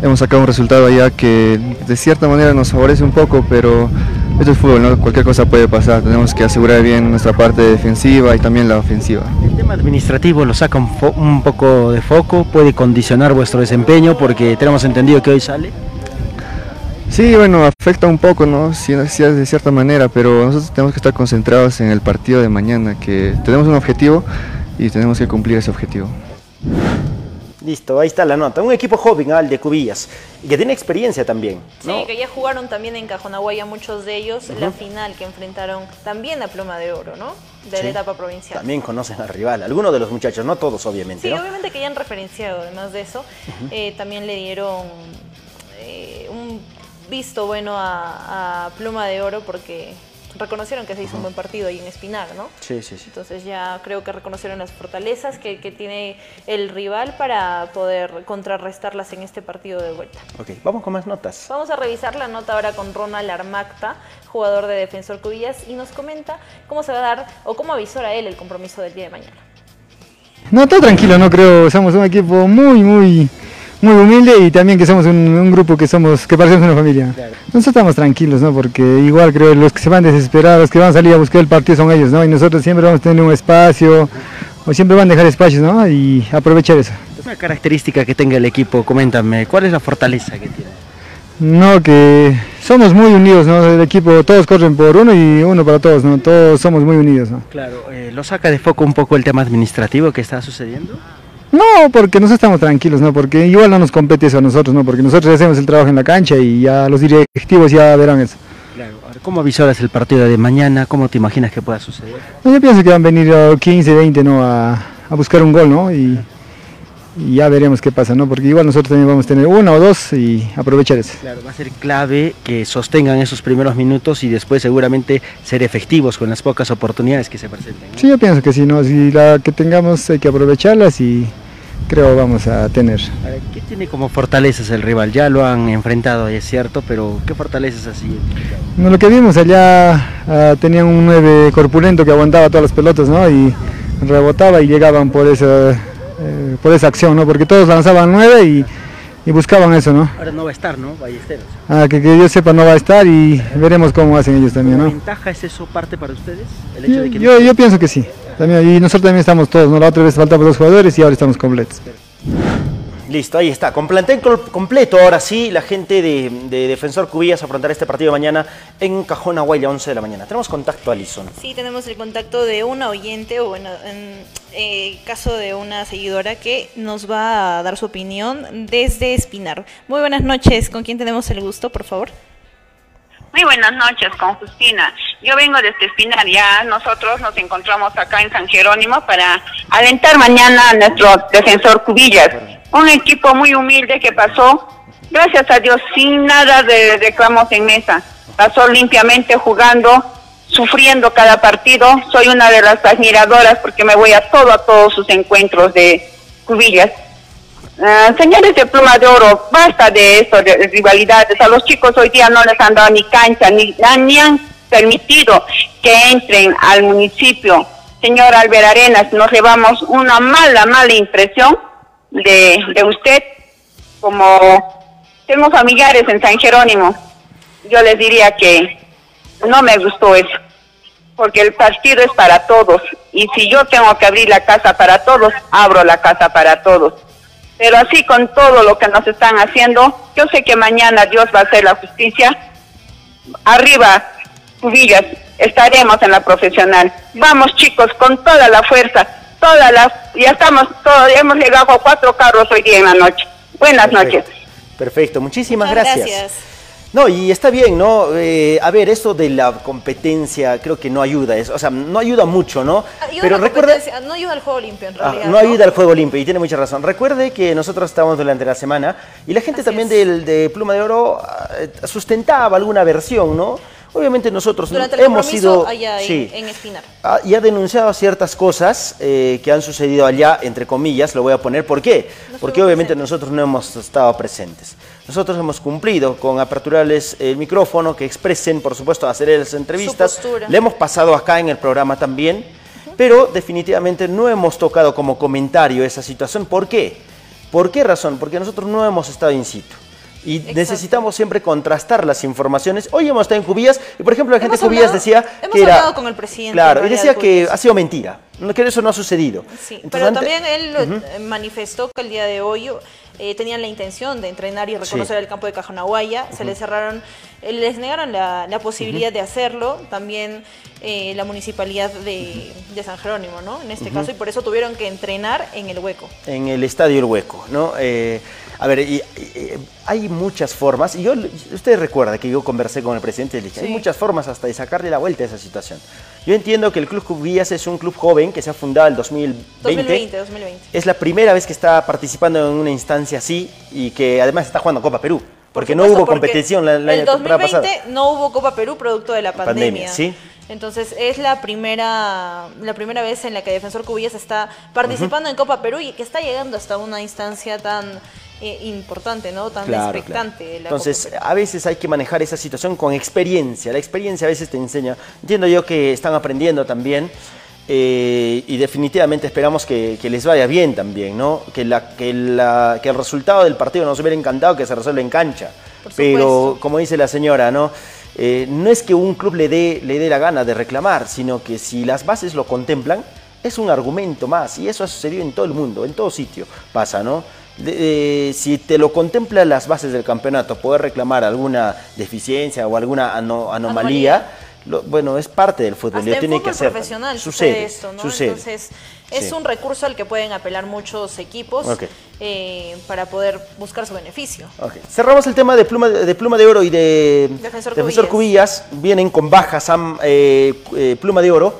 hemos sacado un resultado allá que de cierta manera nos favorece un poco, pero esto es fútbol, ¿no? Cualquier cosa puede pasar, tenemos que asegurar bien nuestra parte defensiva y también la ofensiva. El tema administrativo lo saca un, un poco de foco, puede condicionar vuestro desempeño porque tenemos entendido que hoy sale. Sí, bueno, afecta un poco, ¿no? Sí, sí, de cierta manera, pero nosotros tenemos que estar concentrados en el partido de mañana, que tenemos un objetivo y tenemos que cumplir ese objetivo. Listo, ahí está la nota. Un equipo joven, al de Cubillas, que tiene experiencia también. ¿no? Sí, que ya jugaron también en Cajonaguaya muchos de ellos la final que enfrentaron también a Pluma de Oro, ¿no? De Sí. la etapa provincial. También conocen al rival, algunos de los muchachos, no todos obviamente. Sí, ¿no? obviamente que ya han referenciado, además de eso, eh, también le dieron eh, visto bueno a, a Pluma de Oro porque reconocieron que se hizo un buen partido ahí en Espinar, ¿no? Sí, sí, sí. Entonces ya creo que reconocieron las fortalezas que, que tiene el rival para poder contrarrestarlas en este partido de vuelta. Ok, vamos con más notas. Vamos a revisar la nota ahora con Ronald Armacta, jugador de Defensor Cubillas, y nos comenta cómo se va a dar o cómo avisora él el compromiso del día de mañana. No, todo tranquilo, no creo. Somos un equipo muy, muy, muy humilde y también que somos un, un grupo que somos, que parecemos una familia. Nosotros estamos tranquilos, ¿no? Porque igual creo que los que se van desesperados, los que van a salir a buscar el partido son ellos, ¿no? Y nosotros siempre vamos a tener un espacio, o siempre van a dejar espacios, ¿no? Y aprovechar eso. Una característica que tenga el equipo, coméntame, ¿cuál es la fortaleza que tiene? No, que somos muy unidos, ¿no? El equipo, todos corren por uno y uno para todos, ¿no? Todos somos muy unidos, ¿no? Claro, eh, ¿lo saca de foco un poco el tema administrativo que está sucediendo? No, porque nosotros estamos tranquilos, ¿no? Porque igual no nos compete eso a nosotros, ¿no? Porque nosotros hacemos el trabajo en la cancha y ya los directivos ya verán eso. Claro, ahora, ¿cómo avisoras el partido de mañana? ¿Cómo te imaginas que pueda suceder? No, yo pienso que van a venir oh, 15, 20, ¿no? A, a buscar un gol, ¿no? Y, y ya veremos qué pasa, ¿no? Porque igual nosotros también vamos a tener uno o dos y aprovechar eso. Claro, va a ser clave que sostengan esos primeros minutos y después seguramente ser efectivos con las pocas oportunidades que se presenten. ¿no? Sí, yo pienso que sí, ¿no? Si la que tengamos hay que aprovecharlas y creo vamos a tener. ¿Qué tiene como fortalezas el rival? Ya lo han enfrentado, es cierto, pero ¿qué fortalezas así? No, lo que vimos allá ah, tenían un 9 corpulento que aguantaba todas las pelotas, ¿no? Y rebotaba y llegaban por esa, eh, por esa acción, ¿no? Porque todos lanzaban 9 y, y buscaban eso, ¿no? Ahora no va a estar, ¿no? Ballesteros. Ah, que, que yo sepa no va a estar y veremos cómo hacen ellos también, ¿La ¿no? ventaja es eso parte para ustedes? El hecho de que Yo, yo pienso que sí. También, y nosotros también estamos todos, ¿no? La otra vez faltaban dos jugadores y ahora estamos completos. Listo, ahí está. Con plantel completo, ahora sí, la gente de, de Defensor Cubillas afrontará este partido mañana en Cajón Aguaya, 11 de la mañana. Tenemos contacto, Alison. Sí, tenemos el contacto de una oyente, o bueno, en eh, caso de una seguidora que nos va a dar su opinión desde Espinar. Muy buenas noches, ¿con quién tenemos el gusto, por favor? Muy buenas noches, con Justina. Yo vengo desde Espinar, ya nosotros nos encontramos acá en San Jerónimo para alentar mañana a nuestro defensor Cubillas. Un equipo muy humilde que pasó, gracias a Dios, sin nada de reclamos en mesa. Pasó limpiamente jugando, sufriendo cada partido. Soy una de las admiradoras porque me voy a todo, a todos sus encuentros de Cubillas. Ah, señores de pluma de oro, basta de eso, de, de rivalidades. A los chicos hoy día no les han dado ni cancha, ni, ni han permitido que entren al municipio. Señor Albert Arenas, nos llevamos una mala, mala impresión de, de usted. Como tengo familiares en San Jerónimo, yo les diría que no me gustó eso, porque el partido es para todos. Y si yo tengo que abrir la casa para todos, abro la casa para todos. Pero así con todo lo que nos están haciendo, yo sé que mañana Dios va a hacer la justicia. Arriba, Cubillas, estaremos en la profesional. Vamos chicos, con toda la fuerza, toda la, ya estamos, todo, hemos llegado a cuatro carros hoy día en la noche. Buenas noches. Perfecto, muchísimas Muchas gracias. gracias. No, y está bien, ¿no? Eh, a ver, eso de la competencia creo que no ayuda, es- o sea, no ayuda mucho, ¿no? Ayuda Pero competencia, no ayuda al juego limpio en Ah, realidad. no ayuda al juego limpio y tiene mucha razón. Recuerde que nosotros estábamos durante la semana y la gente también del, de Pluma de Oro ah, sustentaba alguna versión, ¿no? Obviamente nosotros no- Durante el hemos sido... allá en, sí, en Espinar. Ah, y ha denunciado ciertas cosas eh, que han sucedido allá, entre comillas, lo voy a poner. ¿Por qué? Porque obviamente nosotros no hemos estado presentes. Nosotros hemos cumplido con aperturarles el micrófono, que expresen, por supuesto, hacerles entrevistas. postura. Le hemos pasado acá en el programa también, pero definitivamente no hemos tocado como comentario esa situación. ¿Por qué? ¿Por qué razón? Porque nosotros no hemos estado in situ. Y necesitamos siempre contrastar las informaciones. Hoy hemos estado en Cubillas y, por ejemplo, la gente de Cubillas decía hemos que era... hablado con el presidente, Claro, y decía de que ha sido mentira, que eso no ha sucedido. Sí, Entonces, pero también él Ujú. eh, manifestó que el día de hoy eh, tenían la intención de entrenar y reconocer Sí. el campo de Cajonahuaya. Se Ujú. les cerraron, eh, les negaron la, la posibilidad de hacerlo. También eh, la municipalidad de, de San Jerónimo, ¿no? En este Ujú. caso, y por eso tuvieron que entrenar en el hueco. en el Estadio El Hueco, ¿no? Eh, a ver, y- y- hay muchas formas, y yo, usted recuerda que yo conversé con el presidente y le dije, hay Sí. muchas formas hasta de sacarle la vuelta a esa situación. Yo entiendo que el Club Cubillas es un club joven que se ha fundado en 2020. 2020, 2020. Es la primera vez que está participando en una instancia así y que además está jugando Copa Perú, porque no hubo competición la, la el temporada 2020 pasada. no hubo Copa Perú producto de la pandemia. Pandemia, sí. Entonces es la primera, la primera vez en la que Defensor Cubillas está participando en Copa Perú y que está llegando hasta una instancia tan eh, importante, ¿no? Tan Claro, expectante. claro. Entonces, a veces hay que manejar esa situación con experiencia. La experiencia a veces te enseña. Entiendo yo que están aprendiendo también. Eh, y definitivamente esperamos que, que les vaya bien también, ¿no? Que, la, que, la- que el resultado del partido nos hubiera encantado que se resuelva en cancha. Pero, como dice la señora, ¿no? Eh, no es que un club le dé, le dé la gana de reclamar, sino que si las bases lo contemplan, es un argumento más. Y eso ha sucedido en todo el mundo, en todo sitio pasa, ¿no? De- eh, si te lo contempla las bases del campeonato, poder reclamar alguna deficiencia o alguna ano- anomalía, lo- bueno, es parte del fútbol, Hasta lo en tiene que hacer. profesional sucede, esto, ¿no? sucede. Entonces, es Sí. un recurso al que pueden apelar muchos equipos eh, para poder buscar su beneficio. Cerramos el tema de pluma de, pluma de oro y de Defensor Cubillas. Vienen con bajas eh, eh, pluma de oro.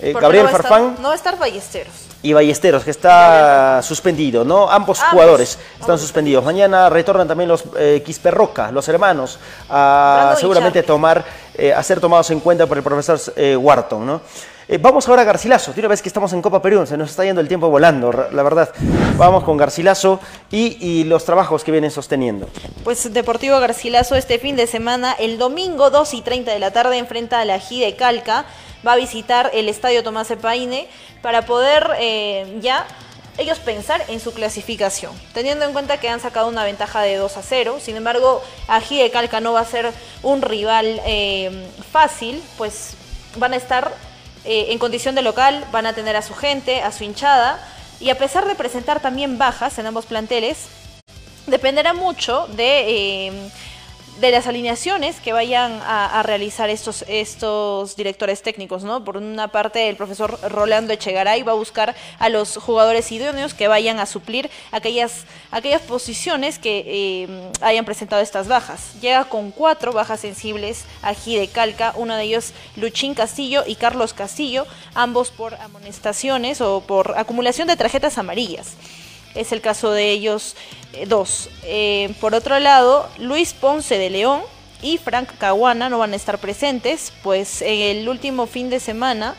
Eh, Gabriel no estar- Farfán no va a estar Ballesteros. y Ballesteros, que está suspendido, ¿no? Ambos Ambos. jugadores están suspendidos. Mañana retornan también los eh, Quisperroca, los hermanos, a seguramente tomar, eh, a ser tomados en cuenta por el profesor eh, Wharton, ¿no? Eh, vamos ahora a Garcilaso, de una vez que estamos en Copa Perú, se nos está yendo el tiempo volando, la verdad. Vamos con Garcilaso y, los trabajos que vienen sosteniendo. Pues Deportivo Garcilaso este fin de semana, el domingo 2 y 30 de la tarde, enfrenta a la Gide Calca. Va a visitar el Estadio Tomás Epaine para poder eh, ya ellos pensar en su clasificación, teniendo en cuenta que han sacado una ventaja de 2 a 0. Sin embargo, Ají de Calca no va a ser un rival eh, fácil, pues van a estar eh, en condición de local, van a tener a su gente, a su hinchada, y a pesar de presentar también bajas en ambos planteles, dependerá mucho de... Eh, de las alineaciones que vayan a, realizar estos, estos directores técnicos, ¿no? Por una parte, el profesor Rolando Echegaray va a buscar a los jugadores idóneos que vayan a suplir aquellas, aquellas posiciones que eh, hayan presentado estas bajas. Llega con cuatro bajas sensibles aquí de Calca, uno de ellos Luchín Castillo y Carlos Castillo, ambos por amonestaciones o por acumulación de tarjetas amarillas es el caso de ellos eh, dos. Eh, por otro lado, Luis Ponce de León y Frank Caguana no van a estar presentes, pues en el último fin de semana,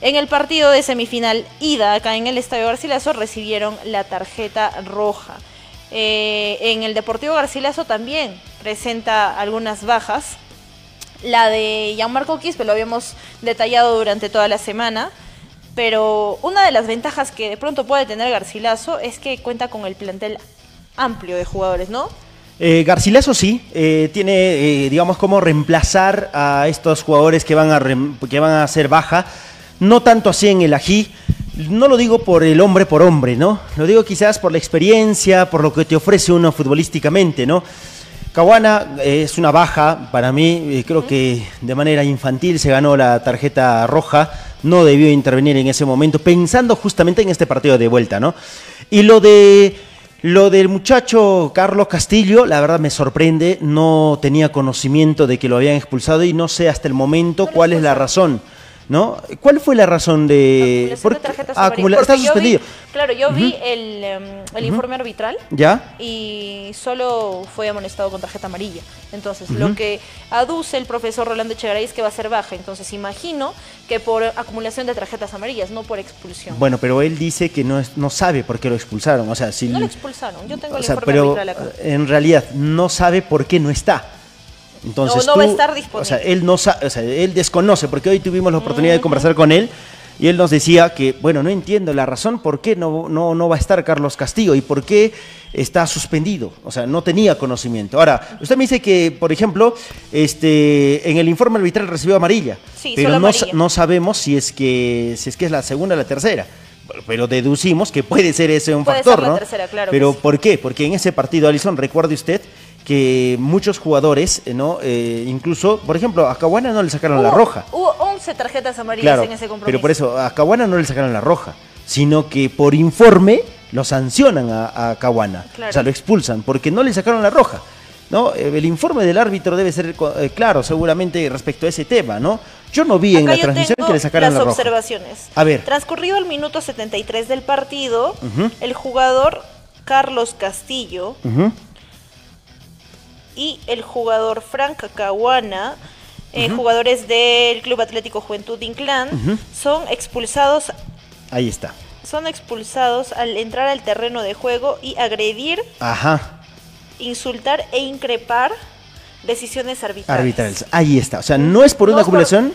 en el partido de semifinal ida acá en el Estadio Garcilaso, recibieron la tarjeta roja. Eh, en el Deportivo Garcilaso también presenta algunas bajas. La de Gianmarco Quispe lo habíamos detallado durante toda la semana pero una de las ventajas que de pronto puede tener Garcilaso es que cuenta con el plantel amplio de jugadores, ¿no? Eh, Garcilaso sí, eh, tiene, eh, digamos, como reemplazar a estos jugadores que van a, que van a ser baja, no tanto así en el ají, no lo digo por el hombre por hombre, ¿no? Lo digo quizás por la experiencia, por lo que te ofrece uno futbolísticamente, ¿no? Caguana es una baja para mí, creo que de manera infantil se ganó la tarjeta roja, no debió intervenir en ese momento, pensando justamente en este partido de vuelta, ¿no? Y lo de lo del muchacho Carlos Castillo, la verdad me sorprende, no tenía conocimiento de que lo habían expulsado y no sé hasta el momento cuál es la razón. ¿No? ¿Cuál fue la razón de...? Acumulación Está suspendido. claro, yo vi el, em, el informe arbitral. ¿Ya? Y solo fue amonestado con tarjeta amarilla. Entonces, lo que aduce el profesor Rolando Echegaray es que va a ser baja. Entonces, imagino que por acumulación de tarjetas amarillas, no por expulsión. Bueno, pero él dice que no, no sabe por qué lo expulsaron. O sea, si... No lo expulsaron. Yo tengo el informe pero arbitral acá. En realidad, no sabe por qué no está. Entonces, no, va a estar disponible. O sea, él, no, o sea, él desconoce, porque hoy tuvimos la oportunidad de conversar con él y él nos decía que, bueno, no entiendo la razón por qué no, no, no va a estar Carlos Castillo y por qué está suspendido. O sea, no tenía conocimiento. Ahora, usted me dice que, por ejemplo, este, en el informe arbitral recibió amarilla, sí, pero no, no sabemos si es, que, si es que es la segunda o la tercera pero deducimos que puede ser ese un puede factor, ser la ¿no? Tercera, claro pero ¿por qué? Porque en ese partido, Alison, recuerde usted que muchos jugadores, eh, ¿no? Eh, incluso, por ejemplo, a Caguana no le sacaron la roja. Hubo 11 tarjetas amarillas en ese compromiso. Pero por eso, a Caguana no le sacaron la roja, sino que por informe lo sancionan a, a Caguana. O sea, lo expulsan porque no le sacaron la roja. ¿no? Eh, el informe del árbitro debe ser claro, seguramente, respecto a ese tema, ¿no? Yo no vi en la transmisión que le sacaran la roja. observaciones. A ver. Transcurrido el minuto 73 del partido, el jugador Carlos Castillo y el jugador Frank Caguana, eh, jugadores del Club Atlético Juventud Inclán, son expulsados. Ahí está. Son expulsados al entrar al terreno de juego y agredir, Ajá. insultar e increpar decisiones arbitrales. Arbitrales. Ahí está. O sea, no es por una acumulación.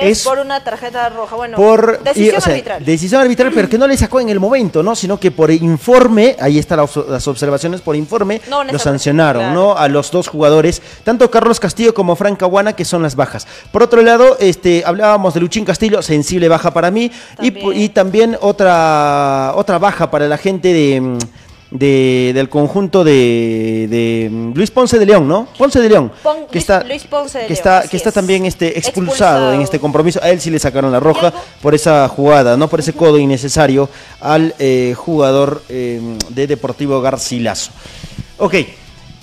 Es, por una tarjeta roja. Bueno, por, decisión arbitral. Decisión arbitral, pero que no le sacó en el momento, ¿no? Sino que por informe, ahí están las observaciones, por informe, lo sancionaron, ¿no? A los dos jugadores, tanto Carlos Castillo como Frank Caguana, que son las bajas. Por otro lado, este, hablábamos de Luchín Castillo, sensible baja para mí, Y, y también otra, otra baja para la gente de mm, del conjunto de, Luis Ponce de León, ¿no? Ponce de León. que está, Luis Ponce de que está, que está también este, expulsado, en este compromiso. A él sí le sacaron la roja por esa jugada, ¿no? Por ese codo innecesario al eh, jugador eh, de Deportivo Garcilaso. Ok.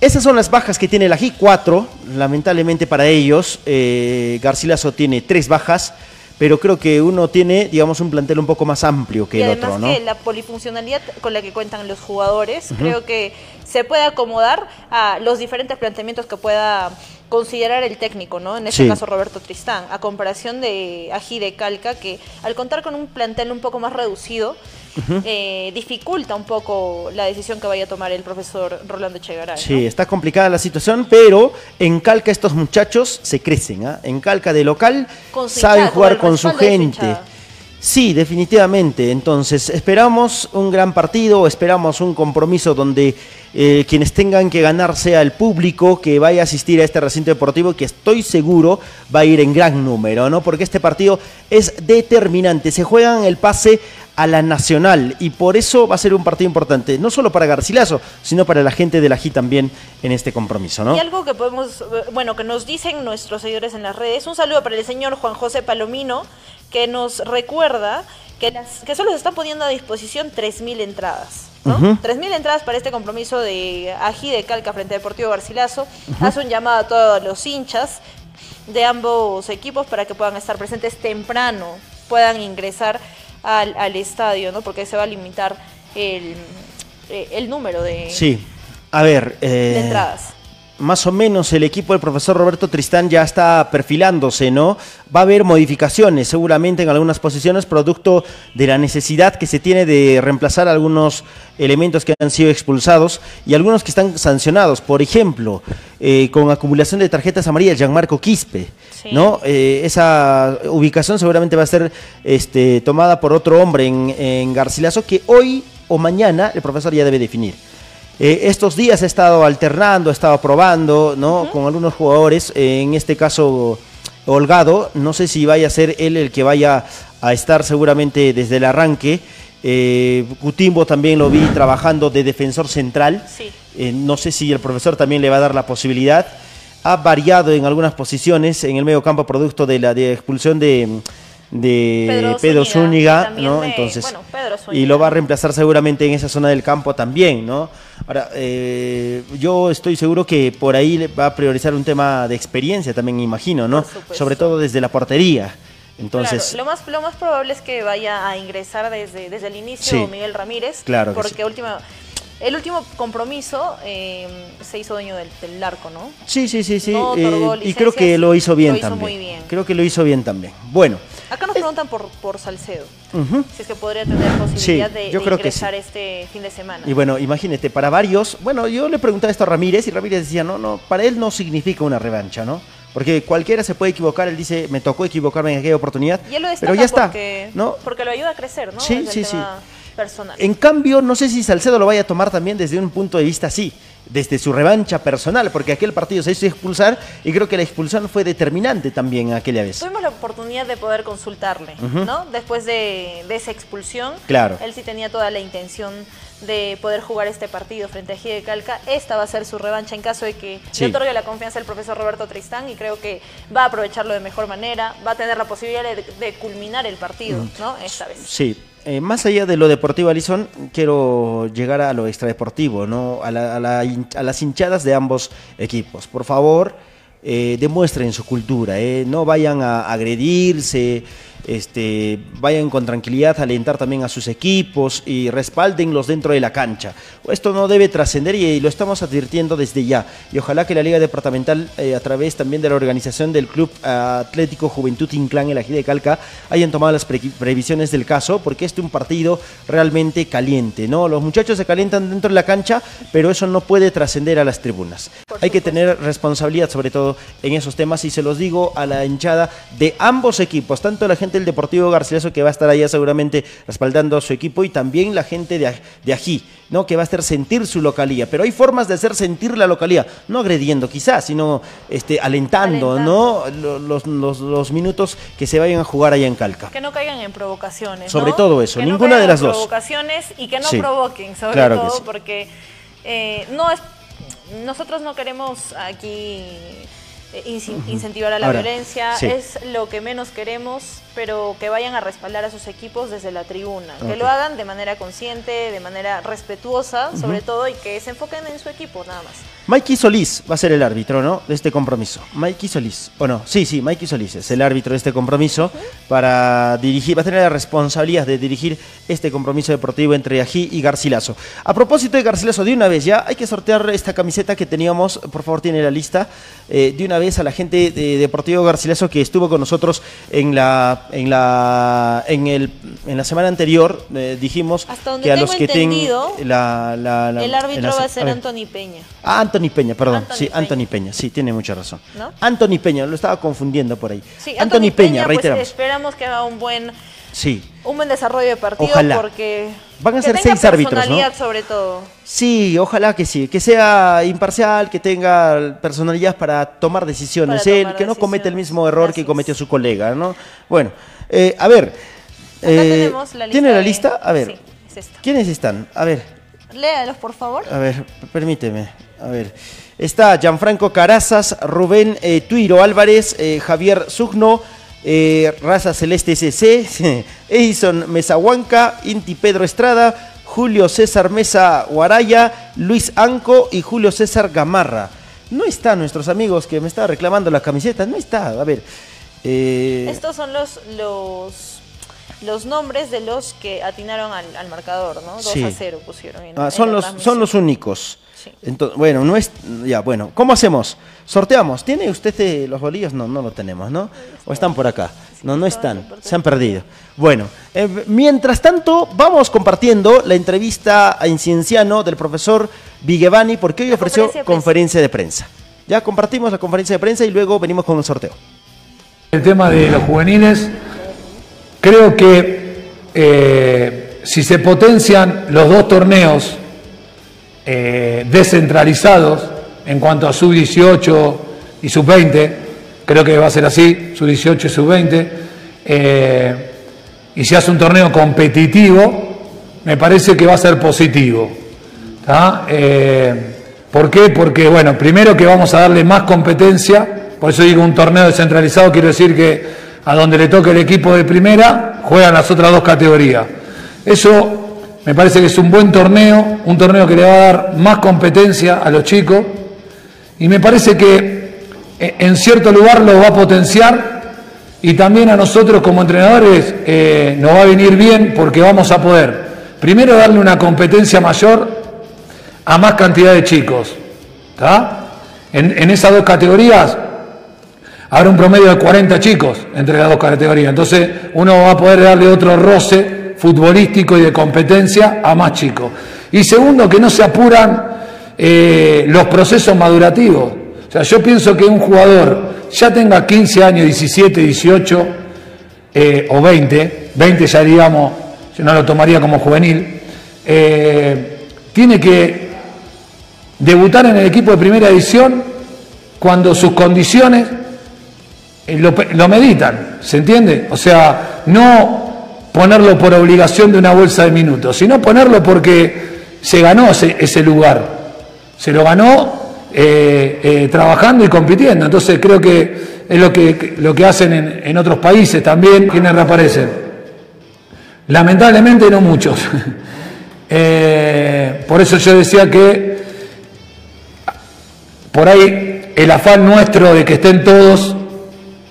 Esas son las bajas que tiene la G, cuatro, lamentablemente para ellos. Eh, Garcilaso tiene tres bajas pero creo que uno tiene, digamos, un plantel un poco más amplio que el otro, ¿no? que la polifuncionalidad con la que cuentan los jugadores, creo que se puede acomodar a los diferentes planteamientos que pueda considerar el técnico, ¿no? En este caso Roberto Tristán, a comparación de Ají de Calca, que al contar con un plantel un poco más reducido, eh, dificulta un poco la decisión que vaya a tomar el profesor Rolando Echegaray. Sí, está complicada la situación, pero en Calca estos muchachos se crecen. ¿ah? En Calca de local saben jugar con su gente. Sí, definitivamente. Entonces, esperamos un gran partido, esperamos un compromiso donde eh, quienes tengan que ganar sea el público que vaya a asistir a este recinto deportivo, que estoy seguro va a ir en gran número, ¿no? Porque este partido es determinante. Se juegan el pase a la nacional y por eso va a ser un partido importante, no solo para Garcilaso, sino para la gente de la G también en este compromiso, ¿no? Y algo que podemos, bueno, que nos dicen nuestros seguidores en las redes, un saludo para el señor Juan José Palomino, que nos recuerda que, las, que solo se están poniendo a disposición 3.000 entradas. ¿no? 3.000 entradas para este compromiso de Ají de Calca frente a Deportivo Garcilaso. Hace un llamado a todos los hinchas de ambos equipos para que puedan estar presentes temprano, puedan ingresar al, al estadio, ¿no? porque se va a limitar el, eh, el número de, Sí, a ver... eh, de entradas. Más o menos el equipo del profesor Roberto Tristán ya está perfilándose, ¿no? Va a haber modificaciones seguramente en algunas posiciones, producto de la necesidad que se tiene de reemplazar algunos elementos que han sido expulsados y algunos que están sancionados. Por ejemplo, eh, con acumulación de tarjetas amarillas, Gianmarco Quispe, ¿no? Eh, esa ubicación seguramente va a ser este, tomada por otro hombre en, en Garcilaso que hoy o mañana el profesor ya debe definir. Eh, estos días he estado alternando, he estado probando, ¿no? Con algunos jugadores, eh, en este caso Holgado, no sé si vaya a ser él el que vaya a estar seguramente desde el arranque. Eh, Cutimbo también lo vi trabajando de defensor central. Eh, no sé si el profesor también le va a dar la posibilidad. Ha variado en algunas posiciones en el medio campo producto de la de expulsión de, de Pedro Pedro, Zúñiga, ¿no? Entonces, bueno, Pedro y lo va a reemplazar seguramente en esa zona del campo también, ¿no? Ahora, eh, yo estoy seguro que por ahí va a priorizar un tema de experiencia también, imagino, ¿no? Sobre todo desde la portería. Entonces, Claro, lo más, lo más probable es que vaya a ingresar desde, desde el inicio Sí. Miguel Ramírez, Claro que porque última, el último compromiso eh, se hizo dueño del, del arco, ¿no? sí, sí, sí, sí. No eh, y creo que lo hizo bien lo hizo también. muy bien. Creo que lo hizo bien también. Bueno, Acá nos preguntan por, por Salcedo, ujú. si es que podría tener posibilidad Sí, de, yo de creo que ingresar este fin de semana. Y bueno, imagínate, para varios, bueno, yo le preguntaba esto a Ramírez y Ramírez decía, no, no, para él no significa una revancha, ¿no? Porque cualquiera se puede equivocar, él dice, me tocó equivocarme en aquella oportunidad, y él lo pero ya está, porque, ¿no? porque lo ayuda a crecer, ¿no? Sí, Desde sí, sí. personal. En cambio, no sé si Salcedo lo vaya a tomar también desde un punto de vista así, desde su revancha personal, porque aquel partido se hizo expulsar y creo que la expulsión fue determinante también aquella vez. Tuvimos la oportunidad de poder consultarle. ¿no? Después de, de esa expulsión, Claro. él sí tenía toda la intención de poder jugar este partido frente a Gide Calca. Esta va a ser su revancha en caso de que Sí. le otorgue la confianza al profesor Roberto Tristán y creo que va a aprovecharlo de mejor manera, va a tener la posibilidad de, de culminar el partido, ¿no? Esta vez. Sí, eh, más allá de lo deportivo, Alison, quiero llegar a lo extradeportivo, ¿no? A, la- a la a las hinchadas de ambos equipos. Por favor, eh, demuestren su cultura, ¿eh? no vayan a agredirse, este, vayan con tranquilidad a alentar también a sus equipos y respáldenlos dentro de la cancha. Esto no debe trascender y lo estamos advirtiendo desde ya. Y ojalá que la Liga Departamental, eh, a través también de la organización del Club Atlético Juventud Inclán en la Gira de Calca, hayan tomado las pre- previsiones del caso, porque este es un partido realmente caliente, ¿no? Los muchachos se calientan dentro de la cancha, pero eso no puede trascender a las tribunas. Hay que tener responsabilidad, sobre todo en esos temas, y se los digo a la hinchada de ambos equipos, tanto la gente del Deportivo Garcilaso, que va a estar allá seguramente respaldando a su equipo, y también la gente de, de Ají, ¿no? Que va a hacer sentir su localía. Pero hay formas de hacer sentir la localía, no agrediendo quizás, sino este, alentando, ¿no? Lo- Los, los- los minutos que se vayan a jugar allá en Calca. Que no caigan en provocaciones. Sobre ¿no? todo eso, Que no ninguna de las en dos. provocaciones y que no Sí. provoquen, sobre Claro todo, sí. porque eh, no es, nosotros no queremos aquí incentivar a la Ahora, violencia, sí. es lo que menos queremos, pero que vayan a respaldar a sus equipos desde la tribuna, que lo hagan de manera consciente, de manera respetuosa, sobre todo, y que se enfoquen en su equipo, nada más. Mikey Solís va a ser el árbitro, ¿no? De este compromiso. Mikey Solís. ¿O no? Sí, sí, Mikey Solís es el árbitro de este compromiso para dirigir, va a tener la responsabilidad de dirigir este compromiso deportivo entre Ají y Garcilaso. A propósito de Garcilaso, de una vez ya hay que sortear esta camiseta que teníamos, por favor tiene la lista, eh, de una vez a la gente de Deportivo Garcilaso que estuvo con nosotros en la, en la, en el, en la semana anterior, eh, dijimos Hasta donde que a tengo los que entendido, la, la- la- el árbitro la- va a ser ver. Anthony Peña, Ah, Anthony Peña, perdón. Anthony sí, Peña. Anthony Peña, sí, tiene mucha razón. ¿no? Anthony Peña, lo estaba confundiendo por ahí. Sí, Anthony, Peña, pues, reiteramos. esperamos que haga un buen Sí. Un buen desarrollo de partido Ojalá. porque Van a ser seis árbitros, ¿no? personalidad sobre todo. Sí, ojalá que sí, que sea imparcial, que tenga personalidad para tomar decisiones, Para él, tomar que no cometa el mismo error que cometió su colega, ¿no? Bueno, eh, a ver, eh, tenemos la lista ¿tiene la lista? A ver, Sí, es esta. ¿quiénes están? A ver, Léalos, por favor. a ver, permíteme, a ver. Está Gianfranco Carazas, Rubén eh, Tuiro Álvarez, eh, Javier Sugno, eh, Raza Celeste SC, Edison Mesahuanca, Inti Pedro Estrada, Julio César Mesa Guaraya, Luis Anco y Julio César Gamarra. No están nuestros amigos que me estaban reclamando la camiseta, no está. A ver, eh, Estos son los, los, los nombres de los que atinaron al, al marcador, ¿no? 2 Sí. a 0 pusieron. en- ah, son, los, son los únicos. Entonces, bueno, no es. Ya, bueno, ¿cómo hacemos? Sorteamos. ¿Tiene usted eh, los bolillos? No, no lo tenemos, ¿no? ¿O están por acá? No, no están. Se han perdido. Bueno, eh, mientras tanto, vamos compartiendo la entrevista a Incienciano del profesor Vigevani, porque hoy ofreció conferencia de prensa. conferencia de prensa. Ya compartimos la conferencia de prensa y luego venimos con el sorteo. El tema de los juveniles, creo que eh, si se potencian los dos torneos eh, descentralizados en cuanto a sub-18 y sub-20, creo que va a ser así, sub-18 y sub-20, eh, y si hace un torneo competitivo, me parece que va a ser positivo. Eh, ¿Por qué? Porque, bueno, primero que vamos a darle más competencia, por eso digo un torneo descentralizado, quiero decir que a donde le toque el equipo de primera, juegan las otras dos categorías. Eso me parece que es un buen torneo, un torneo que le va a dar más competencia a los chicos, y me parece que eh, en cierto lugar lo va a potenciar y también a nosotros como entrenadores eh, nos va a venir bien porque vamos a poder primero darle una competencia mayor a más cantidad de chicos. En, en esas dos categorías habrá un promedio de 40 chicos entre las dos categorías. Entonces uno va a poder darle otro roce futbolístico y de competencia a más chicos. Y segundo, que no se apuran eh, los procesos madurativos. O sea, yo pienso que un jugador ya tenga 15 años, 17, 18 eh, o 20, 20 ya digamos, yo no lo tomaría como juvenil, eh, tiene que debutar en el equipo de primera edición cuando sus condiciones lo, lo meditan, ¿se entiende? O sea, no ponerlo por obligación de una bolsa de minutos, sino ponerlo porque se ganó ese, lugar, se lo ganó eh, eh, trabajando y compitiendo. Entonces creo que es lo que, lo que hacen en, en otros países también, quienes reaparecen. Lamentablemente no muchos. Eh, por eso yo decía que por ahí el afán nuestro de que estén todos,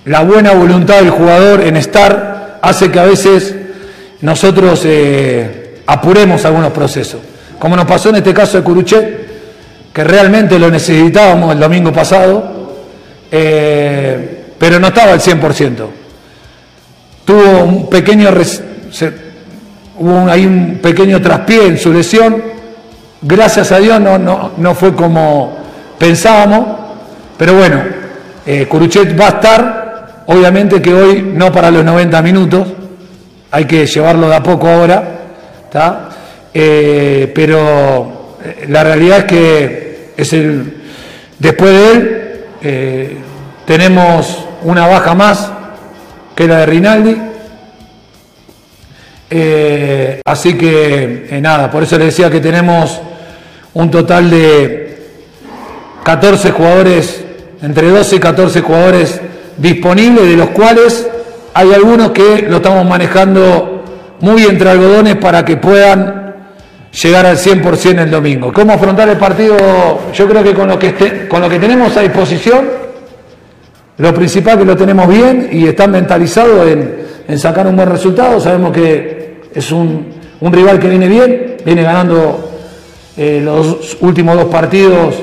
la buena voluntad del jugador en estar, hace que a veces nosotros eh, apuremos algunos procesos. Como nos pasó en este caso de Curuchet, que realmente lo necesitábamos el domingo pasado, eh, pero no estaba al 100%. Tuvo un pequeño, se- hubo ahí un pequeño traspié en su lesión, gracias a Dios no, no, no fue como pensábamos, pero bueno, eh, Curuchet va a estar, obviamente que hoy no para los 90 minutos, hay que llevarlo de a poco ahora. Eh, pero eh, la realidad es que es el, después de él eh, tenemos una baja más, que la de Rinaldi, así que nada, por eso le decía que tenemos un total de 14 jugadores, entre 12 y 14 jugadores disponibles, de los cuales hay algunos que lo estamos manejando muy entre algodones para que puedan llegar al 100% el domingo. ¿Cómo afrontar el partido? Yo creo que con lo que, esté- con lo que tenemos a disposición, lo principal que lo tenemos bien y están mentalizados en, en sacar un buen resultado. Sabemos que es un, un rival que viene bien, viene ganando eh, los últimos dos partidos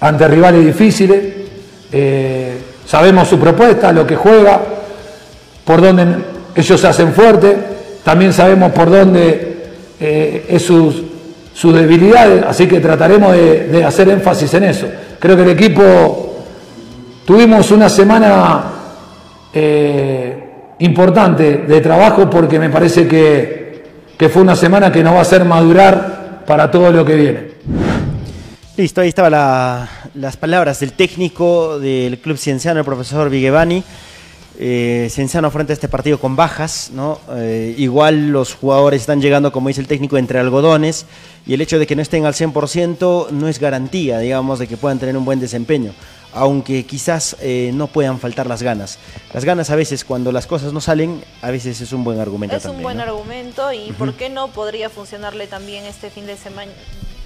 ante rivales difíciles. Eh, sabemos su propuesta, lo que juega, por dónde ellos se hacen fuerte. También sabemos por dónde eh, es sus, sus debilidades, así que trataremos de, de hacer énfasis en eso. Creo que el equipo Tuvimos una semana eh, importante de trabajo porque me parece que, que fue una semana que nos va a hacer madurar para todo lo que viene. Listo, ahí estaban la- las palabras del técnico del Club Cienciano, el profesor Vigevani. Eh, Cienciano frente a este partido con bajas, ¿no? Eh, igual los jugadores están llegando, como dice el técnico, entre algodones y el hecho de que no estén al 100% no es garantía, digamos, de que puedan tener un buen desempeño, aunque quizás eh, no puedan faltar las ganas. Las ganas a veces, cuando las cosas no salen, a veces es un buen argumento Es un también. buen ¿no? argumento y Ujú. por qué no podría funcionarle también este fin de semana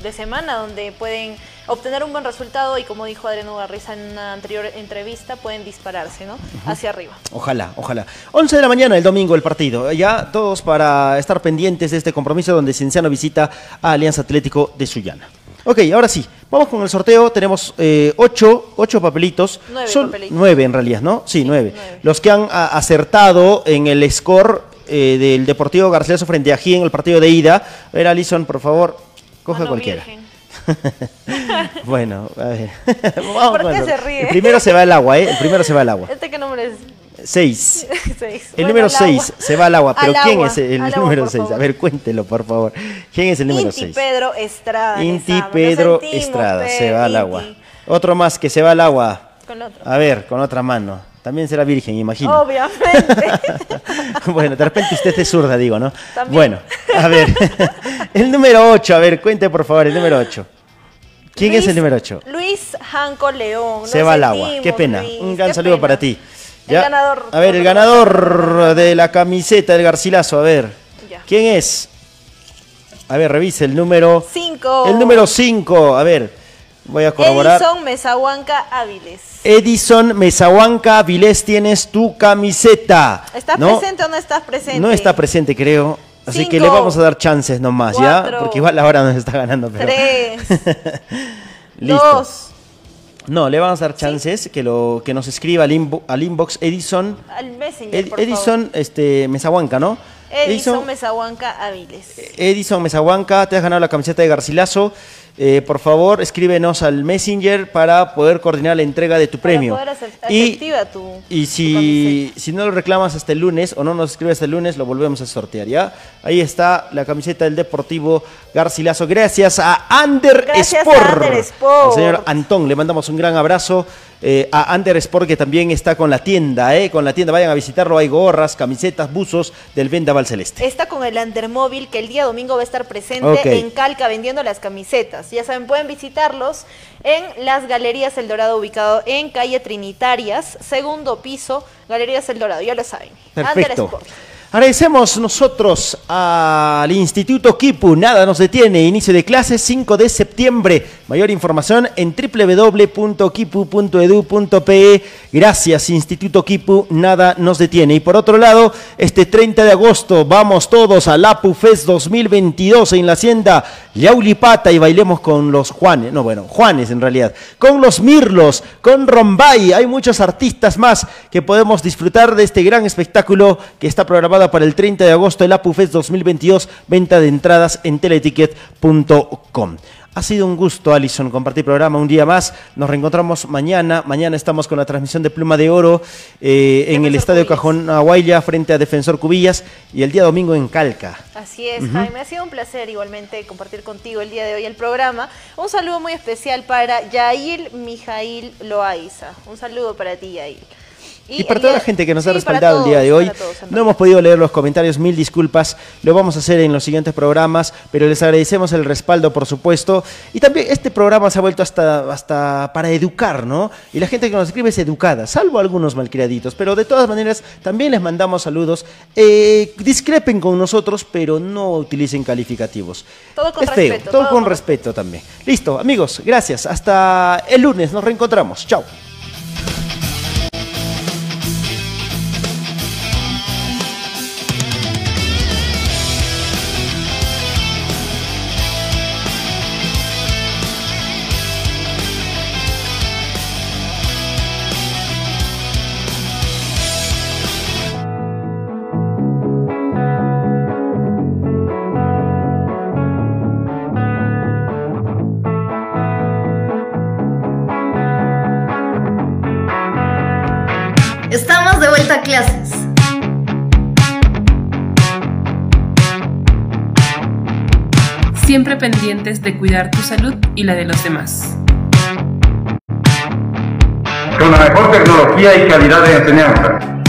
de semana donde pueden obtener un buen resultado y como dijo Adriano Garriza en una anterior entrevista pueden dispararse ¿no? hacia arriba. Ojalá, ojalá. 11 de la mañana el domingo el partido. Ya todos para estar pendientes de este compromiso donde Cienciano visita a Alianza Atlético de Sullana. Ok, ahora sí, vamos con el sorteo. Tenemos eh, ocho, ocho papelitos. Nueve Son papelitos. nueve en realidad, ¿no? Sí, nueve. Los que han a- acertado en el score eh, del Deportivo Garcilaso frente a G en el partido de ida. A ver, Alison, por favor, coge cualquiera. Bueno, a ver. Vamos ¿Por qué el- se ríe? El primero se va al agua, ¿eh? El primero se va al agua. ¿Este qué número es? Seis. Seis. El Bueno, número al 6 agua. se va al agua, pero Al ¿quién agua, es el agua, número 6? A ver, cuéntelo, por favor. ¿Quién es el número Inti 6? Pedro Estrada. Inti Pedro sentimos, Estrada, se va al agua. Otro más que se va al agua. Con la otra. A ver, con otra mano. También será virgen, imagino. Obviamente. bueno, de repente usted es zurda, digo, ¿no? También. Bueno, a ver. el número 8, a ver, cuente por favor el número 8. ¿Quién es el número 8? Luis Janco León. Se va al agua. Qué pena. Luis, Un gran saludo pena. para ti. El ganador. A ver, el ganador de la camiseta del Garcilaso, a ver. Ya. ¿Quién es? A ver, revise el número. Cinco. El número 5, a ver. Voy a corroborar. Edison Mesahuanca Áviles. Edison Mesahuanca Vilés, tienes tu camiseta. ¿Estás ¿no? presente o no estás presente? No está presente, creo. Así que le vamos a dar chances nomás, ¿ya? Porque igual ahora nos está ganando. Pero... Tres. Listo. Dos. No, le vamos a dar chances que lo que nos escriba al, inbo- al inbox Edison. Al Messenger, Ed- por Edison este, Mesahuanca, ¿no? Edison Mesahuanca Áviles. Edison Mesahuanca, te has ganado la camiseta de Garcilaso. Eh, por favor, escríbenos al Messenger para poder coordinar la entrega de tu premio. Para poder hacer Y, tu... y si, si no lo reclamas hasta el lunes o no nos escribes hasta el lunes, lo volvemos a sortear, ¿ya? Ahí está la camiseta del Deportivo Garcilaso. Gracias a Ander Gracias a Sport. Ander Sport. Al señor Antón, le mandamos un gran abrazo. Eh, a Ander Sport que también está con la tienda, ¿eh? Con la tienda, vayan a visitarlo. Hay gorras, camisetas, buzos del Vendaval Celeste. Está con el Andermóvil que el día domingo va a estar presente en Calca vendiendo las camisetas. Ya saben, pueden visitarlos en las Galerías El Dorado ubicado en calle Trinitarias, segundo piso, Galerías El Dorado, ya lo saben. Perfecto. Sport. Agradecemos nosotros al Instituto Kipu, nada nos detiene, inicio de clases 5 de septiembre. Mayor información en www.kipu.edu.pe. Gracias Instituto Kipu, nada nos detiene. Y por otro lado, este 30 de agosto vamos todos al APU Fest 2022 en la hacienda Yaulipata y bailemos con los Juanes, no bueno, Juanes en realidad, con los Mirlos, con Rombay. Hay muchos artistas más que podemos disfrutar de este gran espectáculo que está programado para el 30 de agosto, el APU Fest 2022, venta de entradas en teleticket.com. Ha sido un gusto, Alison, compartir programa un día más. Nos reencontramos mañana. Mañana estamos con la transmisión de Pluma de Oro eh, en el Estadio Cajón Aguaya frente a Defensor Cubillas y el día domingo en Calca. Así es, Ujú. Jaime. Ha sido un placer igualmente compartir contigo el día de hoy el programa. Un saludo muy especial para Yair Mijail Loaiza. Un saludo para ti, Yair. Y, para el toda la gente que nos ha Sí, para respaldado el día de todos, hoy, para todos, no hemos podido leer los comentarios, mil disculpas, lo vamos a hacer en los siguientes programas, pero les agradecemos el respaldo, por supuesto. Y también este programa se ha vuelto hasta, hasta para educar, ¿no? Y la gente que nos escribe es educada, salvo algunos malcriaditos, pero de todas maneras también les mandamos saludos. Eh, discrepen con nosotros, pero no utilicen calificativos. Todo con es feo, respeto, todo todo con respeto también. Listo, amigos, gracias. Hasta el lunes, nos reencontramos. Chao. Pendientes de cuidar tu salud y la de los demás. Con la mejor tecnología y calidad de enseñanza